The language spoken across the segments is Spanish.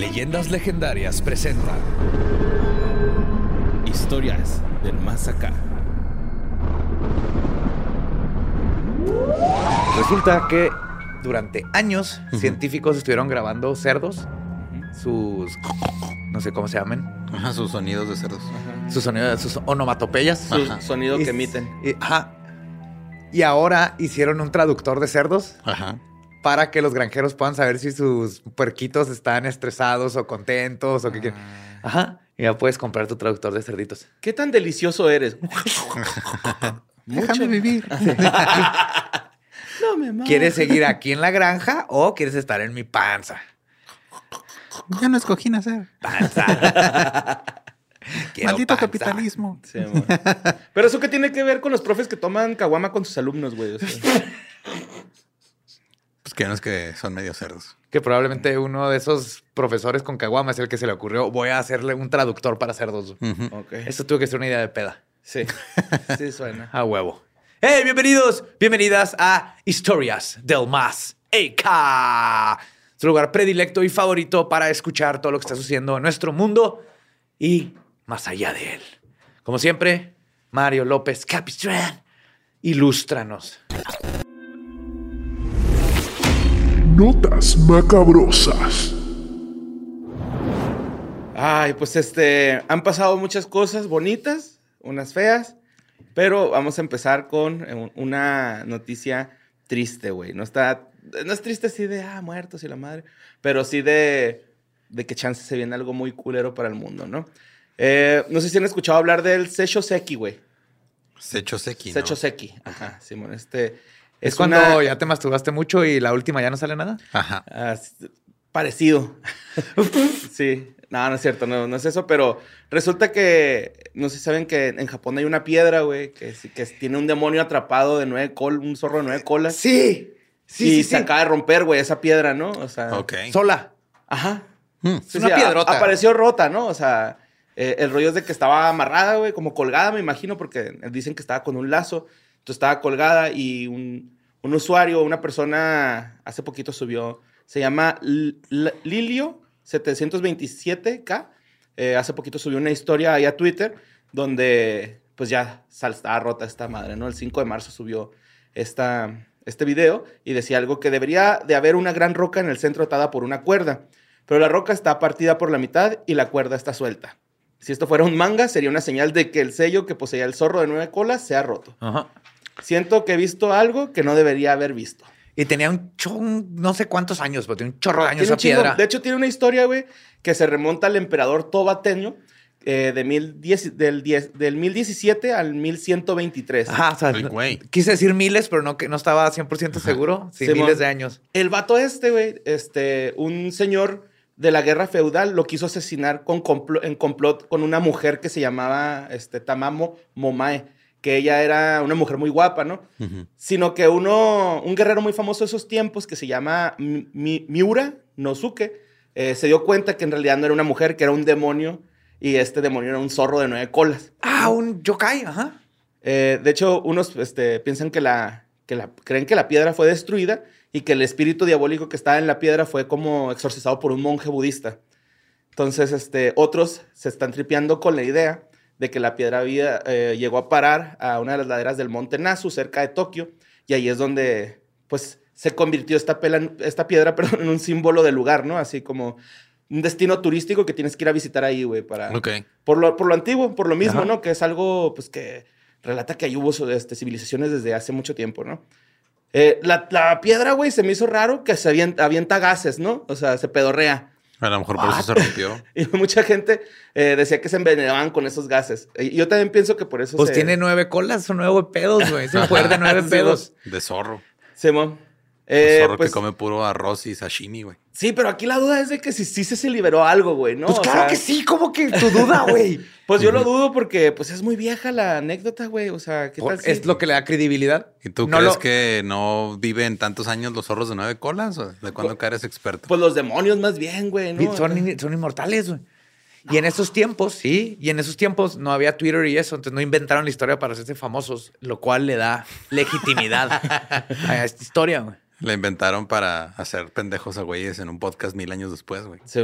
Leyendas Legendarias presenta Historias del Más Acá. Resulta que durante años científicos estuvieron grabando cerdos, sus no sé cómo se llaman, Ajá, sus sonidos de cerdos. sus sonidos, sus onomatopeyas. Su Ajá. sonido Y- que emiten. Y, ajá. Y ahora hicieron un traductor de cerdos Ajá. Para que los granjeros puedan saber si sus puerquitos están estresados o contentos o qué quieren. Ajá. Y ya puedes comprar tu traductor de cerditos. ¿Qué tan delicioso eres? Déjame vivir. No me mames. ¿Quieres seguir aquí en la granja o quieres estar en mi panza? Ya no escogí nacer. Panza. Maldito panza. capitalismo. Sí, amor. Pero eso qué tiene que ver con los profes que toman caguama con sus alumnos, güey. O sea, que no es que son medio cerdos. Que probablemente uno de esos profesores con caguama es el que se le ocurrió. Voy a hacerle un traductor para cerdos. Ujú. ok. Esto tuvo que ser una idea de peda. Sí. Sí suena. A huevo. ¡Hey! Bienvenidos, bienvenidas a Historias del Más AK. Su lugar predilecto y favorito para escuchar todo lo que está sucediendo en nuestro mundo y más allá de él. Como siempre, Mario López Capistrán, ilústranos. Notas macabrosas. Ay, pues este, han pasado muchas cosas bonitas, unas feas, pero vamos a empezar con eh, un- una noticia triste, güey. No está, no es triste así de, ah, muertos y la madre, pero sí de, de que chance se viene algo muy culero para el mundo, ¿no? Eh, no sé si han escuchado hablar del Secho Seki, güey. Secho Seki. Secho Seki, ajá, Simón, este... Es, cuando una- ya te masturbaste mucho y la última ya no sale nada. Ajá. Parecido. sí. No, no es cierto, no, no es eso, pero resulta que, no sé si saben que en Japón hay una piedra, güey, que, sí- que tiene un demonio atrapado de nueve colas, un zorro de nueve colas. Sí, y se acaba de romper, güey, esa piedra, ¿no? O sea. Sola. ajá. Mm. Sí, una sí, piedrota. Apareció rota, ¿no? O sea, eh, el rollo es de que estaba amarrada, güey, como colgada, me imagino, porque dicen que estaba con un lazo. Entonces estaba colgada y un, un usuario, una persona, hace poquito subió, se llama L- L- Lilio 727K. eh, hace poquito subió una historia ahí a Twitter donde, pues ya estaba rota esta madre, ¿no? El 5 de marzo subió esta, este video y decía algo que debería de haber una gran roca en el centro atada por una cuerda, pero la roca está partida por la mitad y la cuerda está suelta. Si esto fuera un manga, sería una señal de que el sello que poseía el zorro de nueve colas se ha roto. Ajá. Siento que he visto algo que no debería haber visto. Y tenía un chon, no sé cuántos años, pero tiene un chorro de años Tiene esa piedra. De hecho, tiene una historia, güey, que se remonta al emperador Tobateño eh, de mil diez- del, diez- del 1017 al 1123. Ajá, o sea, Ay, güey. quise decir miles, pero no, que no estaba 100% seguro. Sí, Simón. miles de años. El vato este, güey, este, un señor de la guerra feudal lo quiso asesinar con en complot con una mujer que se llamaba este, Tamamo Momae, que ella era una mujer muy guapa, ¿no? Sino que uno, un guerrero muy famoso de esos tiempos que se llama Mi- Mi- Miura Nosuke, eh, se dio cuenta que en realidad no era una mujer, que era un demonio, y este demonio era un zorro de nueve colas. Ah, un yokai, ajá. Eh, de hecho, unos este, piensan que la, que la, creen que la piedra fue destruida y que el espíritu diabólico que estaba en la piedra fue como exorcizado por un monje budista. Entonces, este, otros se están tripeando con la idea de que la piedra había, eh, llegó a parar a una de las laderas del monte Nasu, cerca de Tokio, y ahí es donde, pues, se convirtió esta, pela- esta piedra perdón, en un símbolo del lugar, ¿no? Así como un destino turístico que tienes que ir a visitar ahí, güey, para... Ok. Por lo, por lo antiguo, por lo mismo, Ajá. ¿no? Que es algo, pues, que relata que ahí hubo este, civilizaciones desde hace mucho tiempo, ¿no? Eh, la, la piedra, güey, se me hizo raro que se avienta, avienta gases, ¿no? O sea, se pedorrea. A lo mejor por eso se rompió. Y mucha gente eh, decía que se envenenaban con esos gases. Y yo también pienso que por eso Pues se... tiene nueve colas o nueve pedos, güey. Un poder de nueve pedos. De zorro. Simón. Un Eh, zorro pues, que come puro arroz y sashimi, güey. Sí, pero aquí la duda es de que si sí se, se liberó algo, güey, ¿no? Pues O claro sea, que sí, como que tu duda, güey. Pues yo lo dudo porque, pues, es muy vieja la anécdota, güey. O sea, ¿qué tal si- Es lo que le da credibilidad. ¿Y tú No crees lo- que no viven tantos años los zorros de nueve colas? ¿O ¿De cuándo que eres experto? Pues los demonios más bien, güey, ¿no? Son, in- son inmortales, güey. Y en esos tiempos, sí, y en esos tiempos no había Twitter y eso, entonces no inventaron la historia para hacerse famosos, lo cual le da legitimidad a esta historia, güey. La inventaron para hacer pendejos a güeyes en un podcast mil años después, güey. Sí.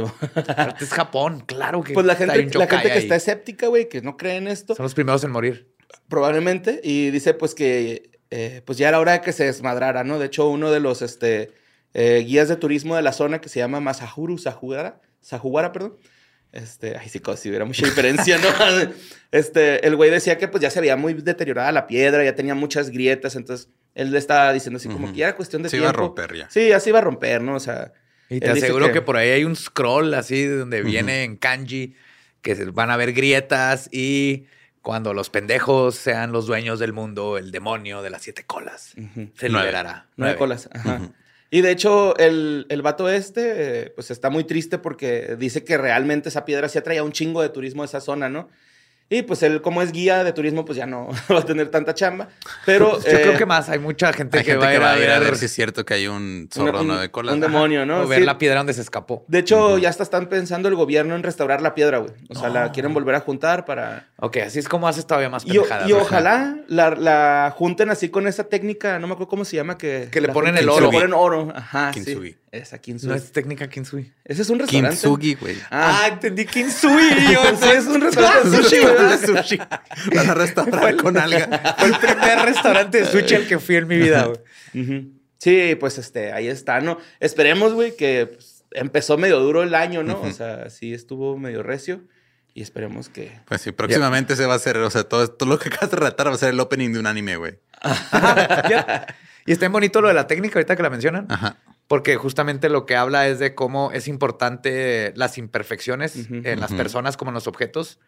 Es Japón, claro que Pues la gente, la gente que ahí. está escéptica, güey, que no cree en esto, Son los primeros en morir. probablemente, y dice pues que eh, pues ya era hora de que se desmadrara, ¿no? De hecho, uno de los este, eh, guías de turismo de la zona que se llama Masahuru Sahuara, Sahuara, perdón. Este, ay, sí, como si hubiera mucha diferencia, ¿no? Este, el güey decía que pues ya se veía muy deteriorada la piedra, ya tenía muchas grietas, entonces él le estaba diciendo así como que ya era cuestión de Se iba a tiempo. romper ya. Sí, ya se iba a romper, ¿no? O sea, Y te aseguro que... que- por ahí hay un scroll así donde viene en kanji que se- van a haber grietas y cuando los pendejos sean los dueños del mundo, el demonio de las siete colas se Nueve. liberará. Nueve Nueve. colas. Ajá. Y de hecho, el, el vato este, eh, pues está muy triste porque dice que realmente esa piedra sí atraía un chingo de turismo a esa zona, ¿no? Y pues él, como es guía de turismo, pues ya no va a tener tanta chamba. Pero. Yo eh, creo que más, hay mucha gente Hay que gente va a ir a ver, si es cierto que hay un zorro un- nueve colas. Un demonio, ¿no? o ver Sí. la piedra donde se escapó. De hecho, ya hasta están pensando el gobierno en restaurar la piedra, güey. O sea, la quieren volver a juntar para. Ok, así es como haces todavía más pendejadas. y ojalá la, la junten así con esa técnica, no me acuerdo cómo se llama, que... Que le ponen el que oro. Le ponen oro, ajá, Kintsugi. sí. Esa Kintsugi. No es técnica Kinsui. Ese es un restaurante. Kintsugi, güey. Ah, entendí Kinsui. Yo, Sí, es un restaurante de sushi, ¿verdad? de sushi. Van a restaurar con alga. Fue el primer restaurante de sushi al que fui en mi vida, güey. Ujú. Sí, pues este, ahí está, ¿no? Esperemos, güey, que pues, empezó medio duro el año, ¿no? O sea, sí estuvo medio recio. Y esperemos que. Pues sí, próximamente se va a hacer, o sea, todo, todo lo que acabas de relatar va a ser el opening de un anime, güey. Y está bien bonito lo de la técnica ahorita que la mencionan. Ajá. Porque justamente lo que habla es de cómo es importante las imperfecciones Ujú. en las Ujú. personas como en los objetos.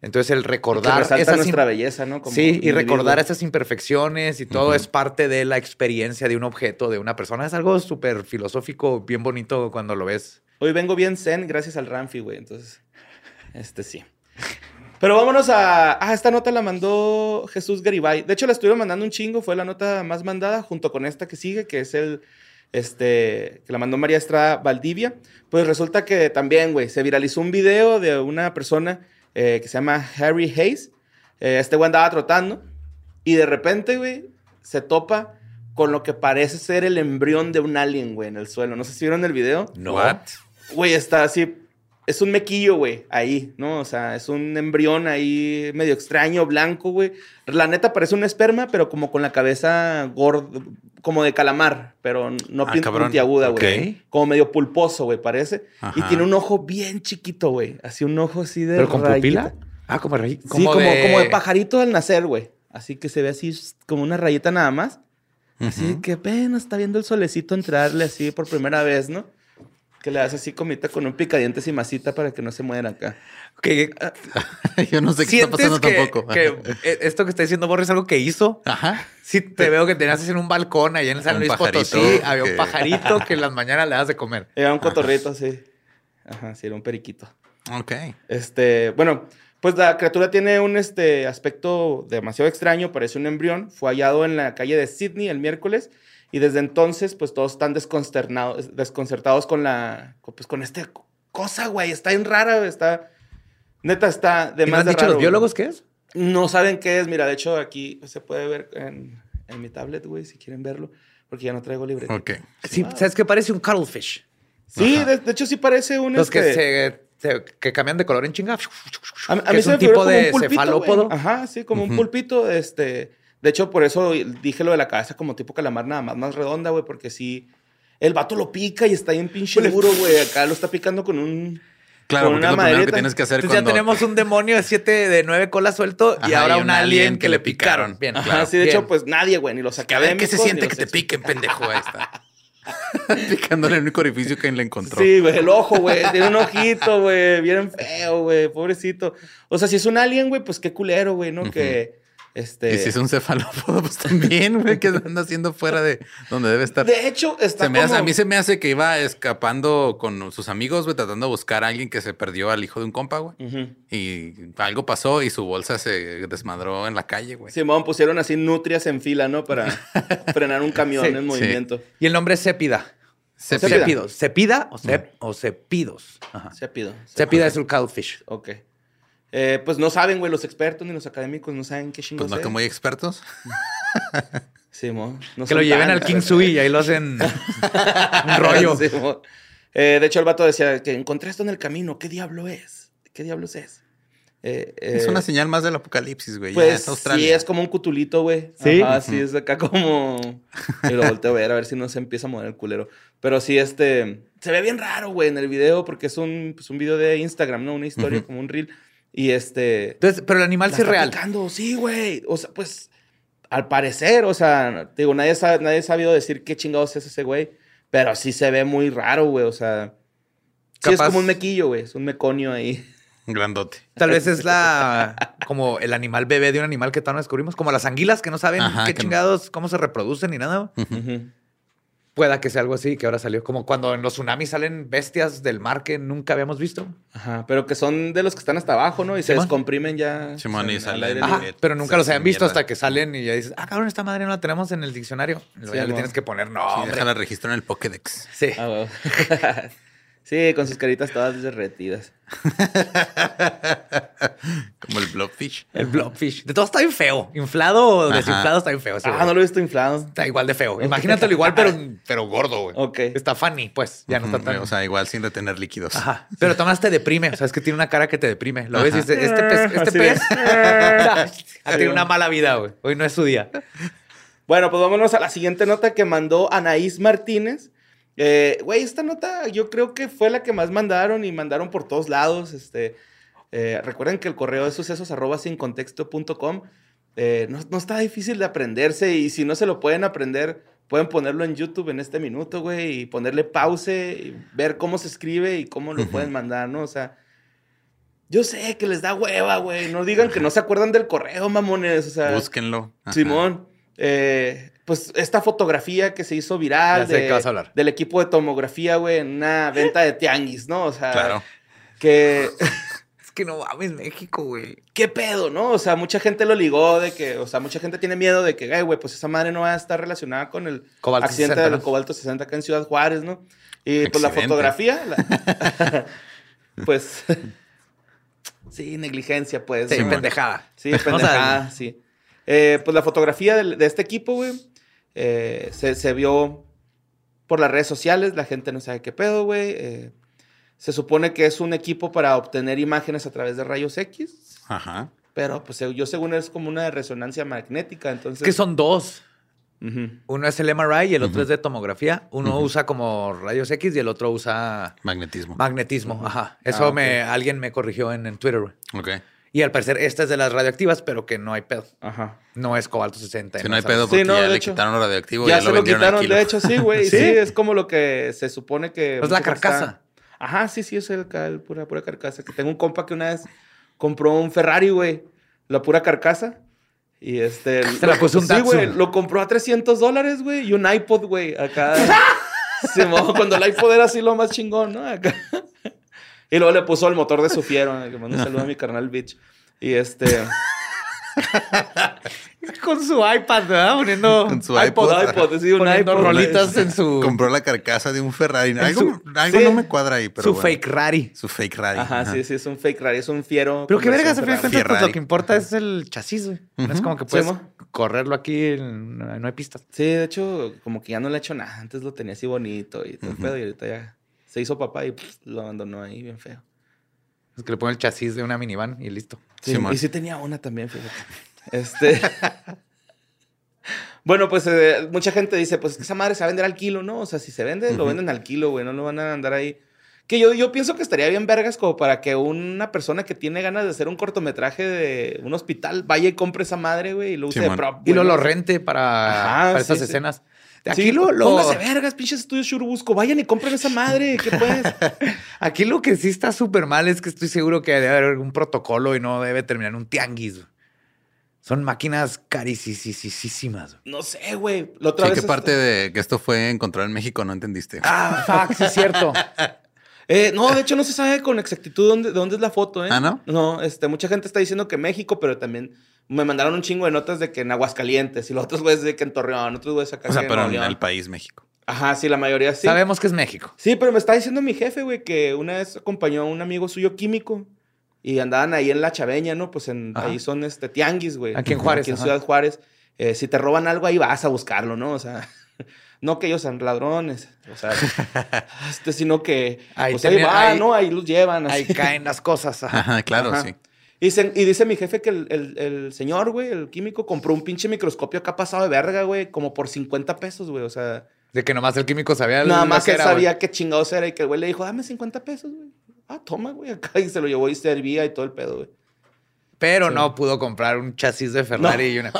Entonces el recordar esas nuestra belleza, ¿no? Como sí, y individuo. recordar esas imperfecciones y todo es parte de la experiencia de un objeto, de una persona. Es algo súper filosófico, bien bonito cuando lo ves. Hoy vengo bien zen gracias al Ramfi, güey. Entonces, este sí. Pero vámonos a. Ah, esta nota la mandó Jesús Garibay. De hecho, la estuvieron mandando un chingo. Fue la nota más mandada junto con esta que sigue, que es el. Este. Que la mandó María Estrada Valdivia. Pues resulta que también, güey, se viralizó un video de una persona eh, que se llama Harry Hayes. Eh, este güey andaba trotando. Y de repente, güey, se topa con lo que parece ser el embrión de un alien, güey, en el suelo. No sé si vieron el video. No. Güey, está así. Es un mequillo, güey, ahí, ¿no? O sea, es un embrión ahí medio extraño, blanco, güey. La neta parece un esperma, pero como con la cabeza gorda, como de calamar, pero no Ah, puntiaguda, güey. Ok. Como medio pulposo, güey, parece. Y tiene un ojo bien chiquito, güey. Así un ojo así de. ¿Pero con rayita. pupila? Ah, como raí- Sí, como, como de pajarito al nacer, güey. Así que se ve así como una rayita nada más. Así Ujú. que apenas está viendo el solecito entrarle así por primera vez, ¿no? Que le das así comita con un picadientes y masita para que no se muera acá. Que, Yo no sé qué está ¿Sientes pasando que, tampoco. que eh, esto que está diciendo Borre es algo que hizo? Ajá. Sí, te veo que tenías en un balcón allá en San Un Luis Potosí. Había un pajarito que en las mañanas le das de comer. Era un cotorrito, sí. Ajá, sí, era un periquito. Ok. Este, bueno, pues la criatura tiene un este, aspecto demasiado extraño, parece un embrión. Fue hallado en la calle de Sydney el miércoles y desde entonces, pues todos están desconcertados, desconcertados con la, pues con esta cosa, güey. Está bien rara, güey, está, neta, está de ¿Y no más han de dicho raro, los güey. biólogos qué es? No saben qué es. Mira, de hecho, aquí se puede ver en, en mi tablet, güey, si quieren verlo, porque ya no traigo libreta. Ok. Sí, ¿sabes qué? Parece un cuttlefish. Sí, de, de hecho, sí parece un. Los que, este, se, se- que cambian de color en chinga. A, a que mí es se un me tipo como de un pulpito, cefalópodo. güey. Ajá, sí, como un pulpito. Este, de hecho, por eso dije lo de la cabeza como tipo calamar, nada más, más redonda, güey, porque sí. El vato lo pica y está bien pinche duro, güey. Acá lo está picando con un. Claro, con porque una es lo primero que tienes que hacer Entonces ya tenemos un demonio de siete, de nueve colas suelto y ahora y un un alien, alien que le picaron. Bien, Ajá, claro. sí, de Bien. hecho, pues nadie, güey, ni los Que a ver qué se académicos, siente que te piquen, pendejo. Ahí está. Picándole el único orificio que le encontró. Sí, güey, el ojo, güey. Tiene un ojito, güey. Bien feo, güey. Pobrecito. O sea, si es un alien, güey, pues qué culero, güey, ¿no? Que. Este. Y si es un cefalópodo, pues también, güey, que anda haciendo fuera de donde debe estar. De hecho, está Se me hace- a mí se me hace que iba escapando con sus amigos, güey, tratando de buscar a alguien que se perdió al hijo de un compa, güey. Y algo pasó y su bolsa se desmadró en la calle, güey. Simón pusieron así nutrias en fila, ¿no? Para frenar un camión Sí, en sí. movimiento. Y el nombre es Cépida. Se Cépida. Cepidos. ¿Cepida o, cep, o cepidos? Ajá. Se pido. Cépida es un cuttlefish. Ok. Eh, pues no saben, güey, los expertos ni los académicos no saben qué Pues chingos no es. que muy expertos. Sí, mo. No que lo lleven al King Sui y ahí lo hacen un rollo. Sí, mo. Eh, de hecho, el vato decía que encontré esto en el camino. ¿Qué diablo es? ¿Qué diablos es? Eh, Es eh, una señal más del apocalipsis, güey. Ya Pues es Australia. sí, es como un cutulito, güey. ¿Sí? Ajá, sí, es acá como... Y lo volteo a ver, a ver si no se empieza a mover el culero. Pero sí, este... Se ve bien raro, güey, en el video, porque es un, pues, un video de Instagram, ¿no? Una historia, Ujú. como un reel. Y este... Entonces, pero el animal sí es real. picando, sí, güey. O sea, pues... Al parecer, o sea... Digo, nadie, sabe, nadie ha sabido decir qué chingados es ese güey. Pero sí se ve muy raro, güey. O sea... Sí, es como un mequillo, güey. Es un meconio ahí. Grandote. Tal vez es la como el animal bebé de un animal que todavía no descubrimos, como las anguilas que no saben Ajá, qué que no- chingados, cómo se reproducen ni nada. Ujú. Pueda que sea algo así que ahora salió. Como cuando en los tsunamis salen bestias del mar que nunca habíamos visto. Ajá, pero que son de los que están hasta abajo, ¿no? Y se descomprimen ya. Y salen. Ajá. pero nunca los habían visto hasta que salen y ya dices, ah, cabrón, esta madre no la tenemos en el diccionario. Luego Sí, ya le tienes que poner Sí, nombre. déjala registrar en el Pokédex. Sí. Ah. sí, con sus caritas todas derretidas. Como el Blobfish. El blobfish. De todo está bien feo. Inflado o desinflado está bien feo. ese Ah, güey. no lo he visto inflado. Está igual de feo. Imagínatelo igual, pero, pero gordo, güey. Ok. Está funny, pues. Ya no está tan... O sea, igual sin retener líquidos. Ajá. Pero Tomás te deprime. O sea, es que tiene una cara que te deprime. Lo ves y dices, este pez, este Así pez ha tenido una mala vida, güey. Hoy no es su día. Bueno, pues vámonos a la siguiente nota que mandó Anaís Martínez. Eh, Güey, esta nota yo creo que fue la que más mandaron y mandaron por todos lados. Este, eh, recuerden que el correo es sucesos arroba sin contexto.com. Eh, no, no está difícil de aprenderse y si no se lo pueden aprender, pueden ponerlo en YouTube en este minuto, güey, y ponerle pause y ver cómo se escribe y cómo lo pueden mandar, ¿no? O sea, yo sé que les da hueva, güey. No digan que no se acuerdan del correo, mamones. O sea, Búsquenlo. Ajá. Simón, eh, pues esta fotografía que se hizo viral de- de del equipo de tomografía, güey, en una venta de tianguis, ¿no? O sea, Claro. que Es que no mames, México, güey. qué pedo, ¿no? O sea, mucha gente lo ligó de que, o sea, mucha gente tiene miedo de que, "Ay, güey, pues esa madre no va a estar relacionada con el Cobalto accidente 60, del ¿no? cobalto 60 acá en Ciudad Juárez, ¿no? Y pues la fotografía, la- pues sí, negligencia, pues. Sí, pendejada. Sí, pendejada, sí. Eh, pues la fotografía del- de, este equipo, güey, eh, se, se vio por las redes sociales, la gente no sabe qué pedo, güey. eh, se supone que es un equipo para obtener imágenes a través de rayos X, Ajá. pero pues yo según es como una resonancia magnética, entonces... Es que son dos. Uno es el MRI y el otro es de tomografía. Uno usa como rayos X y el otro usa Magnetismo. magnetismo. Ajá. Eso Ah, ok. me, alguien me corrigió en, en Twitter, güey. ok. Y al parecer esta es de las radioactivas, pero que no hay pedo. Ajá. No es cobalto 60. Si no hay pedo Sí, porque no, ya de le hecho. quitaron lo radioactivo. Ya Ya, se lo quitaron, de hecho, sí, güey. ¿Sí? ¿Sí? es como lo que se supone que... Es la un poco está- carcasa. Ajá, sí, sí, es el, el pura, pura carcasa. Que tengo un compa que una vez compró un Ferrari, güey. La pura carcasa. Y este... Se la puso un Sí, güey. Lo compró a 300 dólares, güey. Y un iPod, güey. Acá... Se mojó cuando el iPod era así lo más chingón, ¿no? Acá. Y luego le puso el motor de su fiero. Que mando un saludo a mi carnal bitch. Y este... Con su iPad, ¿verdad? Poniendo Con su iPod, iPod. iPod, sí, un poniendo iPod. rolitas en su, Compró la carcasa de un Ferrari. Algo, su- algo sí. no me cuadra ahí, pero su bueno. fake rari. Su fake Rari. Ajá, sí, sí, es un fake Rari. Es un fiero. Pero qué vergas, a conversión fin de Ferrari. cuentas, pues, lo que importa es el chasis, güey. No es como que puedes correrlo aquí, en- no hay pistas. Sí, de hecho, como que ya no le he hecho nada. Antes lo tenía así bonito y todo el Ujú. pedo. Y ahorita ya se hizo papá y pff, lo abandonó ahí bien feo. Es que le ponen el chasis de una minivan y listo. Sí, Simón. y sí tenía una también, fíjate. Este. bueno, pues eh, mucha gente dice, pues es que esa madre se va a vender al kilo, ¿no? O sea, si se vende, lo venden al kilo, güey. No lo van a andar ahí. Que yo, yo pienso que estaría bien vergas como para que una persona que tiene ganas de hacer un cortometraje de un hospital vaya y compre esa madre, güey, y lo use de Simón. prop. Y lo, lo rente para, Ajá, para sí, estas sí. Sí, Aquí lo, lo- Póngase vergas, pinches estudios Churubusco. Vayan y compren esa madre. ¿Qué pues? aquí lo que sí está súper mal es que estoy seguro que debe haber un protocolo y no debe terminar en un tianguis. Son máquinas carísimas. No sé, güey. La otra Sí, vez. ¿qué parte de que esto fue encontrado en México no entendiste? Ah, fuck, sí es cierto. Eh, no, de hecho no se sabe con exactitud dónde, de dónde es la foto, ¿eh? ¿Ah, no? No, este, mucha gente está diciendo que México, pero también me mandaron un chingo de notas de que en Aguascalientes y los otros güeyes de que en Torreón, otros güeyes acá o sea, que pero en el país México. Ajá, sí, la mayoría sí. Sabemos que es México. Sí, pero me está diciendo mi jefe, güey, que una vez acompañó a un amigo suyo químico y andaban ahí en la Chaveña, ¿no? Pues en, Ajá. ahí son este, tianguis, güey. Aquí en Juárez, Aquí en ajá. Ciudad Juárez. eh, si te roban algo, ahí vas a buscarlo, ¿no? O sea, no que ellos sean ladrones, o sea, este, sino que Ahí pues, ahí va, ahí- ¿no? Ahí los llevan. Ahí así. caen las cosas. ajá. Ajá, claro, Ajá. sí. Y, dicen- y dice mi jefe que el, el- el señor, güey, el químico, compró un pinche microscopio acá pasado de verga, güey, como por 50 pesos, güey. O sea, De que nomás el químico sabía nada lo más que era, güey. sabía qué chingados era y que el güey le dijo, dame 50 pesos, güey. Ah, toma, güey, acá. Y se lo llevó y servía y todo el pedo, güey. Pero Sí. no pudo comprar un chasis de Ferrari y una.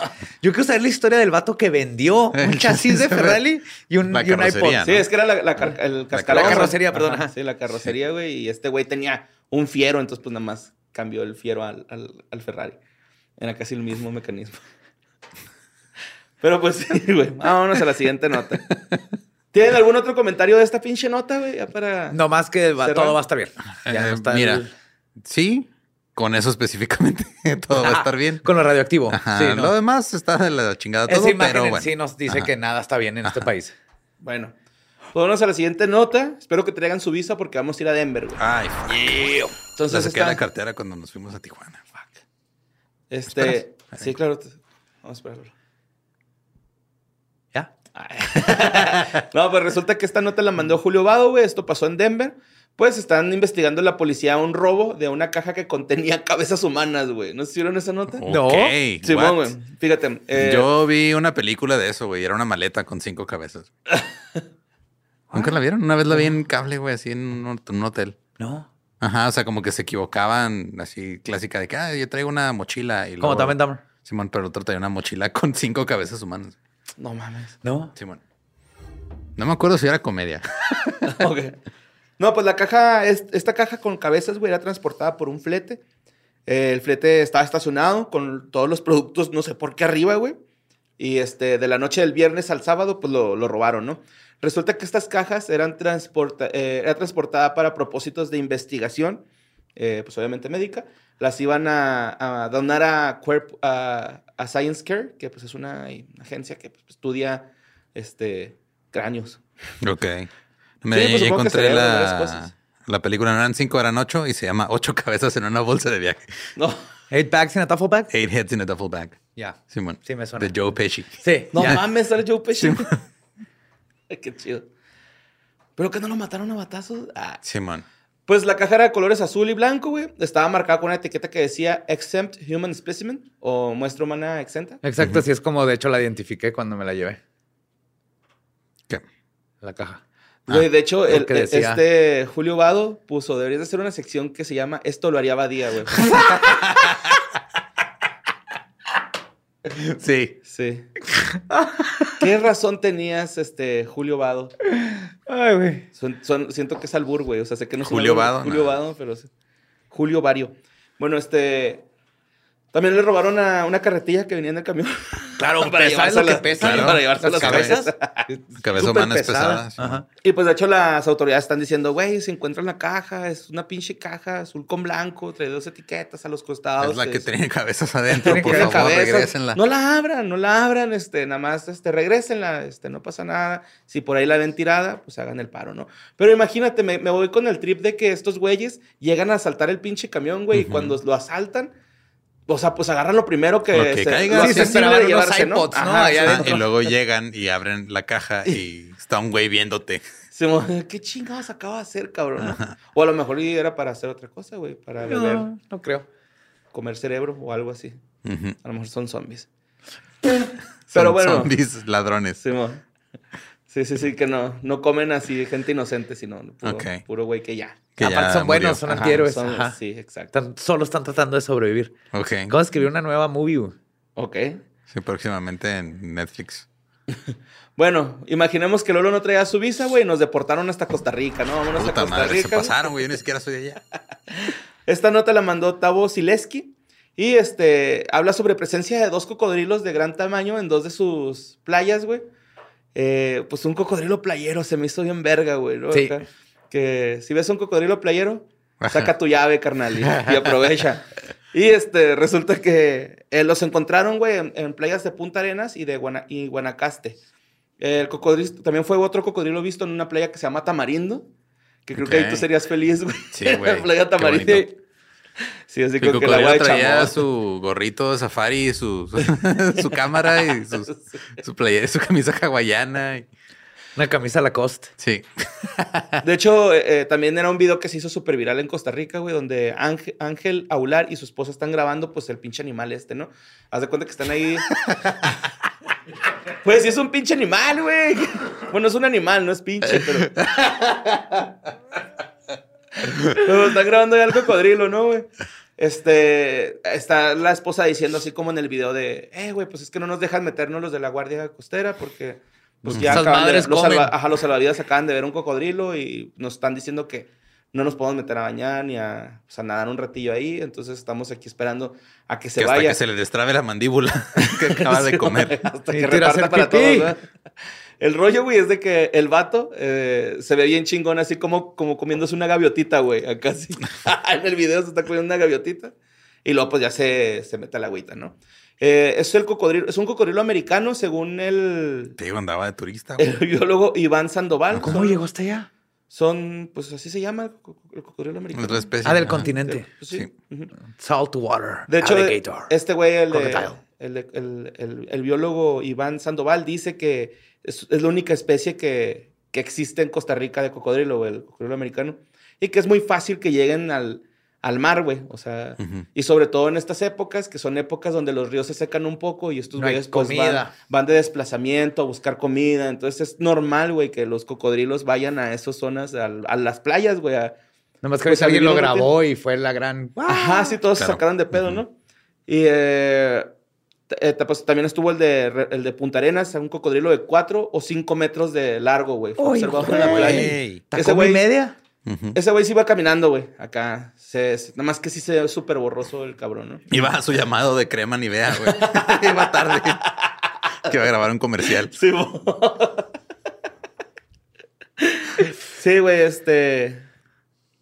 Yo quiero saber la historia del vato que vendió un chasis de Ferrari y un, y un iPod. Sí, es que era la, la, car- el cascarón. La carrocería, perdón. Sí, la carrocería, güey. Y este güey tenía un fiero, entonces pues nada más cambió el fiero al, al, al Ferrari. Era casi el mismo mecanismo. Pero pues sí, güey. Vámonos a la siguiente nota. ¿Tienen algún otro comentario de esta pinche nota, güey? Ya para... No más que va- todo va a estar bien. Ya no Eh, está mira, el- sí, con eso específicamente todo va a estar bien. Con lo radioactivo. Ajá, Sí, no. Lo demás está de la chingada Esa todo, imagen pero en bueno. sí nos dice Ajá. que nada está bien en este país. Bueno. Pues vámonos a la siguiente nota. Espero que traigan su visa porque vamos a ir a Denver, güey. Ay, fuck. Entonces La saqué está- la cartera cuando nos fuimos a Tijuana. Fuck. Este... Sí, claro. Vamos a esperarlo. ¿Ya? No, pues resulta que esta nota la mandó Julio Vado, güey. Esto pasó en Denver. Pues están investigando la policía un robo de una caja que contenía cabezas humanas, güey. ¿No si vieron esa nota? No. Sí, what? güey. Fíjate. eh, Yo vi una película de eso, güey. Era una maleta con cinco cabezas. ¿Nunca la vieron? Una vez la vi en cable, güey, así en un, en un hotel. No. Ajá, o sea, como que se equivocaban, así clásica de que, ah, yo traigo una mochila. Y Como luego- and Dumber. Simón, pero el otro traía una mochila con cinco cabezas humanas. No mames. No. Simón. No me acuerdo si era comedia. Ok. No, pues la caja, es- esta caja con cabezas, güey, era transportada por un flete. Eh, el flete estaba estacionado con todos los productos, no sé por qué arriba, güey. Y este, de la noche del viernes al sábado, pues lo, lo robaron, ¿no? Resulta que estas cajas eran transporta eh, era transportada para propósitos de investigación, eh, pues obviamente médica. Las iban a, a donar a, Cuerp- a, a Science Care, que pues es una agencia que pues, estudia este, cráneos. Ok. Sí, pues, encontré la, la película. No eran cinco, eran ocho y se llama Ocho cabezas en una bolsa de viaje. No. Eight bags in a duffel bag. Eight heads in a duffel bag. Ya. Simón. Sí, me suena. De Joe Pesci. Sí. No ya. mames, sale Joe Pesci. Ay, Qué chido. ¿Pero que no lo mataron a batazos? Ah. Simón. Pues la caja era de colores azul y blanco, güey. Estaba marcada con una etiqueta que decía Exempt Human Specimen o muestra humana exenta. Exacto, así es como de hecho la identifiqué cuando me la llevé. ¿Qué? La caja. Güey, de hecho, el- decía- este Julio Vado puso, deberías de hacer una sección que se llama Esto lo haría Badía, güey. Sí. Sí. ¿Qué razón tenías, este, Julio Vado? Ay, güey. Son- son- siento que es albur, güey. O sea, sé que no es Julio albur, Vado, Julio. Vado, pero sí. Julio Vario. Bueno, este. También le robaron a una carretilla que venía en el camión. Claro, Para ¿sabes lo que llevársela- pesa? claro, para llevarse las cabezas. Cabeza humana es pesada. Simón. Ajá. Y pues de hecho las autoridades están diciendo, güey, se encuentra en la caja, es una pinche caja azul con blanco, trae dos etiquetas a los costados. Es la que es- tiene cabezas adentro, por favor, regrésenla. No la abran, no la abran, este, nada más, este, regrésenla, este, no pasa nada. Si por ahí la ven tirada, pues hagan el paro, ¿no? Pero imagínate, me, me voy con el trip de que estos güeyes llegan a asaltar el pinche camión, güey, y cuando lo asaltan, o sea, pues agarran lo primero que, Lo que caiga. lo Sí, se de unos llevarse, ¿no? iPods, ¿no? Ajá, Allá y luego llegan y abren la caja y está un güey viéndote. Se ¿Qué chingados acaba de hacer, cabrón? no? O a lo mejor era para hacer otra cosa, güey, para beber, No, no creo. comer cerebro o algo así. A lo mejor son zombies. Son Pero bueno. Zombies ladrones. Simón. Sí, sí, sí, que no, no comen así gente inocente, sino puro, puro güey que ya. Que Aparte ya son buenos, son Ajá, antihéroes. son- Ajá. Sí, exacto. Solo están tratando de sobrevivir. Ok. ¿Cómo escribir una nueva movie? güey? Ok. Sí, próximamente en Netflix. Bueno, imaginemos que Lolo no traía su visa, güey, y nos deportaron hasta Costa Rica, ¿no? Vámonos a Costa madre, se Rica. güey. pasaron, güey. Yo ni siquiera soy de allá. Esta nota la mandó Tavo Sileski y este habla sobre presencia de dos cocodrilos de gran tamaño en dos de sus playas, güey. Eh, pues un cocodrilo playero se me hizo bien verga, güey. ¿no? Sí. Acá, Que si ves un cocodrilo playero, saca tu llave, carnal, y, y aprovecha. Y este, resulta que eh, los encontraron, güey, en, en playas de Punta Arenas y de Guana- y Guanacaste. El cocodrilo, también fue otro cocodrilo visto en una playa que se llama Tamarindo, que creo que ahí tú serías feliz, güey. Sí, en la güey. playa Tamarindo. Sí, así como que el agua traía chamón. su gorrito de safari, su, su, su cámara y sus- su, playa, su camisa hawaiana. y- Una camisa Lacoste. Sí. De hecho, eh, eh, también era un video que se hizo súper viral en Costa Rica, güey, donde Ángel, Ángel Aular y su esposa están grabando, pues, el pinche animal este, ¿no? Haz de cuenta que están ahí. pues sí, es un pinche animal, güey. Bueno, es un animal, no es pinche, pero. pero están grabando ahí al cocodrilo, ¿no, güey? Este, está la esposa diciendo así como en el video de, eh, güey, pues es que no nos dejan meternos los de la guardia costera porque, pues ya de, los, salva- ajá, los salvavidas acaban de ver un cocodrilo y nos están diciendo que no nos podemos meter a bañar ni a, pues, a nadar un ratillo ahí, entonces estamos aquí esperando a que se Que hasta vaya. que se le destrabe la mandíbula que acaba de comer. Hasta que reparta para pipí. todos. El rollo, güey, es de que el vato eh, se ve bien chingón, así como, como comiéndose una gaviotita, güey. Acá sí. en el video se está comiendo una gaviotita. Y luego, pues ya se, se mete a la agüita, ¿no? Eh, es, el cocodrilo, es un cocodrilo americano, según el, Te digo, andaba de turista. güey. el biólogo Iván Sandoval. ¿Cómo son, llegó hasta allá? Son, pues así se llama el, co- el cocodrilo americano. Otra especie. Ah, del continente. Pues, sí. Sí. Saltwater. De hecho, alligator. este güey, el, de- el, de- el- el- el biólogo Iván Sandoval, dice que es, es la única especie que, que existe en Costa Rica de cocodrilo, el cocodrilo americano. Y que es muy fácil que lleguen al, al mar, güey. O sea, y sobre todo en estas épocas, que son épocas donde los ríos se secan un poco y estos No güeyes pues, van, de desplazamiento a buscar comida. Entonces es normal, güey, que los cocodrilos vayan a esas zonas, al- a, las playas, güey, a, Nomás que pues, alguien lo grabó y fue la gran. Ajá, sí, todos se sacaron de pedo, ¿no? Y eh, eh, pues, también estuvo el de, el de Punta Arenas, un cocodrilo de 4 o 5 metros de largo, güey. Fue observado en la playa. ¿Tacoma Ese y güey- Ese güey sí iba caminando, güey, acá. Se, se- nada más que sí se ve súper borroso el cabrón, ¿no? Iba a su llamado de crema Nivea, güey. Iba tarde. Que iba a grabar un comercial. Sí, güey, este...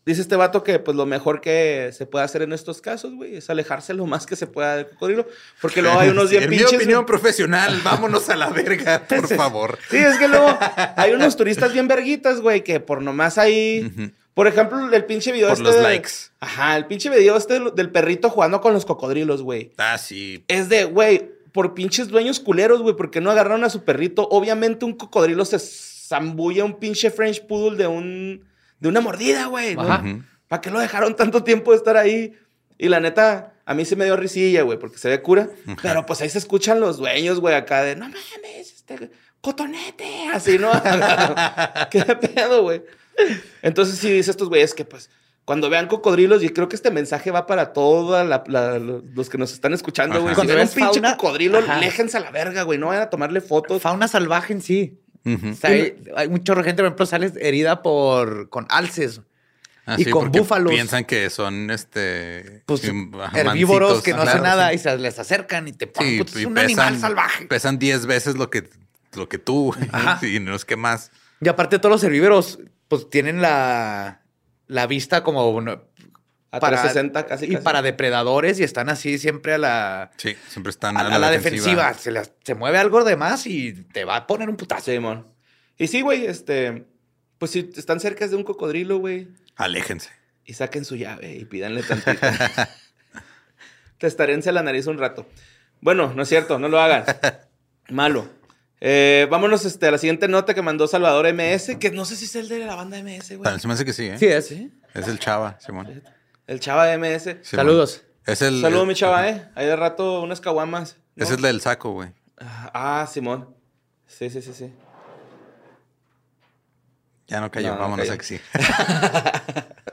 Dice este vato que pues lo mejor que se puede hacer en estos casos, güey, es alejarse lo más que se pueda del cocodrilo. Porque luego hay unos bien en mi pinches... opinión profesional, vámonos a la verga, por favor. Sí, es que luego hay unos turistas bien verguitas, güey, que por nomás ahí. Por ejemplo, el pinche video Por este. los de- likes. Ajá, el pinche video este del- del perrito jugando con los cocodrilos, güey. Ah, sí. Es de, güey, por pinches dueños culeros, güey, porque no agarraron a su perrito. Obviamente un cocodrilo se zambulla un pinche French Poodle de un. De una mordida, güey. ¿no? ¿Para qué lo dejaron tanto tiempo de estar ahí? Y la neta, a mí se me dio risilla, güey, porque se ve cura. Pero pues ahí se escuchan los dueños, güey, acá de, no mames, este, cotonete, así, ¿no? ¿Qué pedo, güey? Entonces sí dice estos güeyes que pues cuando vean cocodrilos, y creo que este mensaje va para todos los que nos están escuchando, güey. Ajá. Si Cuando ven un pinche fauna- cocodrilo, Ajá. léjense a la verga, güey. No vayan a tomarle fotos. Fauna salvaje en sí. Ujú. O sea, hay, hay un chorro de gente, por ejemplo, sale herida por con alces. Ah, y sí, con búfalos. Piensan que son este. Pues herbívoros que no Claro, hacen nada sí. y se les acercan y te ponen. Sí, puta, es un animal salvaje. Pesan 10 veces lo que, lo que tú. Ajá. Y no es que más. Y aparte, todos los herbívoros, pues tienen la, la vista como A para- 360 casi, y casi. para depredadores y están así siempre a la, Sí, siempre están a, a la, defensiva. Se, se mueve algo de más y te va a poner un putazo. Simón. Y sí, güey, este... Pues si están cerca de un cocodrilo, güey, Aléjense. y saquen su llave y pídanle tantito. Testarense la nariz un rato. Bueno, no es cierto, no lo hagan. Malo. Eh, vámonos este, a la siguiente nota que mandó Salvador MS, que no sé si es el de la banda MS, güey. También se me hace que sí, ¿eh? Sí, es. Es el chava, Simón. El chava de MS. Saludos. Es el. Saludos, el- mi chava, ¿eh? Ahí de rato unas caguamas. ¿no? Es el del saco, güey. Ah, Simón. Sí, sí, sí, sí. Ya no cayó, No, no vámonos cayó. a que sí.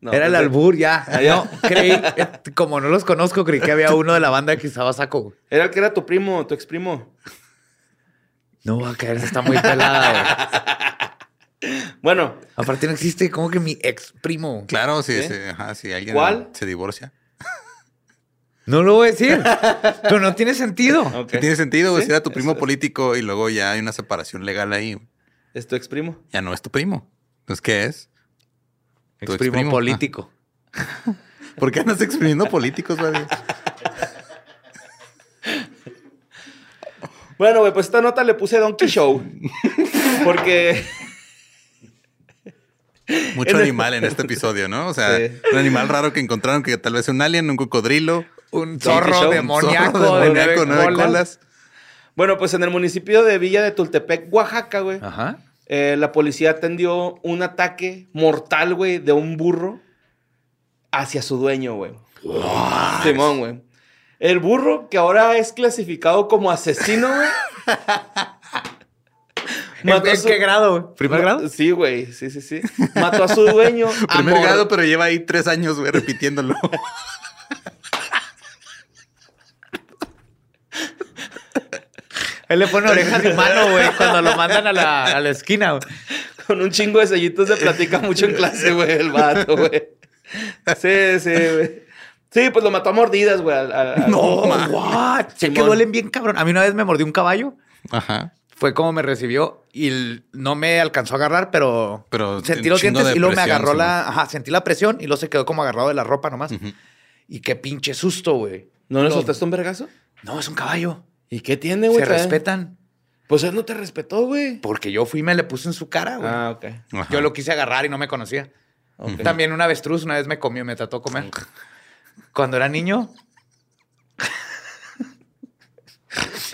No, Era el pues, albur, ya. No, creí, eh, como no los conozco, creí que había uno de la banda que usaba saco. güey. Era el que era tu primo, tu ex primo. No va a caer, está muy pelada. Bueno, Aparte no existe como que mi ex primo. Claro, si alguien ¿Cuál? se divorcia. No lo voy a decir, pero no tiene sentido. tiene sentido, güey. Sí, Si era tu primo eso- político y luego ya hay una separación legal ahí. Es tu ex primo. Ya no es tu primo. Entonces, ¿qué es? Tu Ex primo político. ¿Por qué andas exprimiendo políticos, güey? Bueno, güey, pues esta nota le puse Donkey Show. Porque Mucho animal en este episodio, ¿no? O sea, Sí. un animal raro que encontraron que tal vez un alien, un cocodrilo, Un zorro demoníaco un zorro de demoníaco, nueve colas. colas. Bueno, pues en el municipio de Villa de Tultepec, Oaxaca, güey. Ajá. eh, la policía atendió un ataque mortal, güey, de un burro hacia su dueño, güey. Simón, güey. El burro, que ahora es clasificado como asesino, güey. ¿En, mató en su- qué grado? güey? ¿Primer grado? Sí, güey. Sí, sí, sí. Mató a su dueño. Primer grado, pero lleva ahí tres años, güey, repitiéndolo. Él le pone orejas de humano, güey, cuando lo mandan a la, a la esquina, güey. Con un chingo de sellitos se platica mucho en clase, güey, el vato, güey. Sí, sí, güey. Sí, pues lo mató a mordidas, güey. No, what? Sé que duelen bien, cabrón. A mí una vez me mordió un caballo. Ajá. Fue como me recibió y no me alcanzó a agarrar, pero, Pero sentí los dientes y luego me agarró la... Ajá, sentí la presión y luego se quedó como agarrado de la ropa nomás. Y qué pinche susto, güey. ¿No le soltaste un vergazo? No, es un caballo. ¿Y qué tiene, güey? Se Trae- respetan. Pues él no te respetó, güey. Porque yo fui y me le puse en su cara, güey. Ah, ok. Ajá. Yo lo quise agarrar y no me conocía. ok. También un avestruz una vez me comió, me trató de comer. Cuando era niño.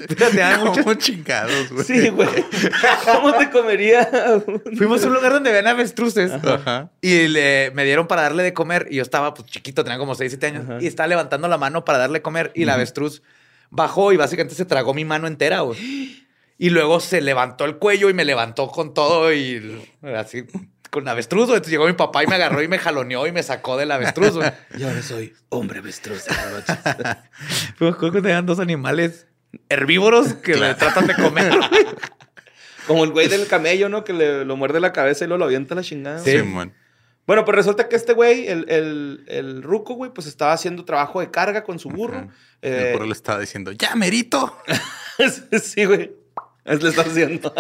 Fíjate, hay muchas- Como chingados, güey. Sí, güey. ¿Cómo te comería? Fuimos a un lugar donde ven avestruces. Ajá. Y le, me dieron para darle de comer. Y yo estaba pues, chiquito, tenía como 6, 7 años. Ajá. Y estaba levantando la mano para darle de comer. Y la avestruz bajó y básicamente se tragó mi mano entera, güey. Y luego se levantó el cuello y me levantó con todo y así con avestruz. güey. Entonces llegó mi papá y me agarró y me jaloneó y me sacó del avestruz, güey. Y ahora soy hombre avestruz que tenían dos animales herbívoros que le tratan de comer. Como el güey del camello, ¿no? Que le, lo muerde la cabeza y luego lo avienta la chingada. Sí. Simón. Bueno, pues resulta que este güey, el, el, el ruco, güey, pues estaba haciendo trabajo de carga con su burro. Eh, El burro le estaba diciendo, ¡ya, merito! sí, güey. Es le está haciendo.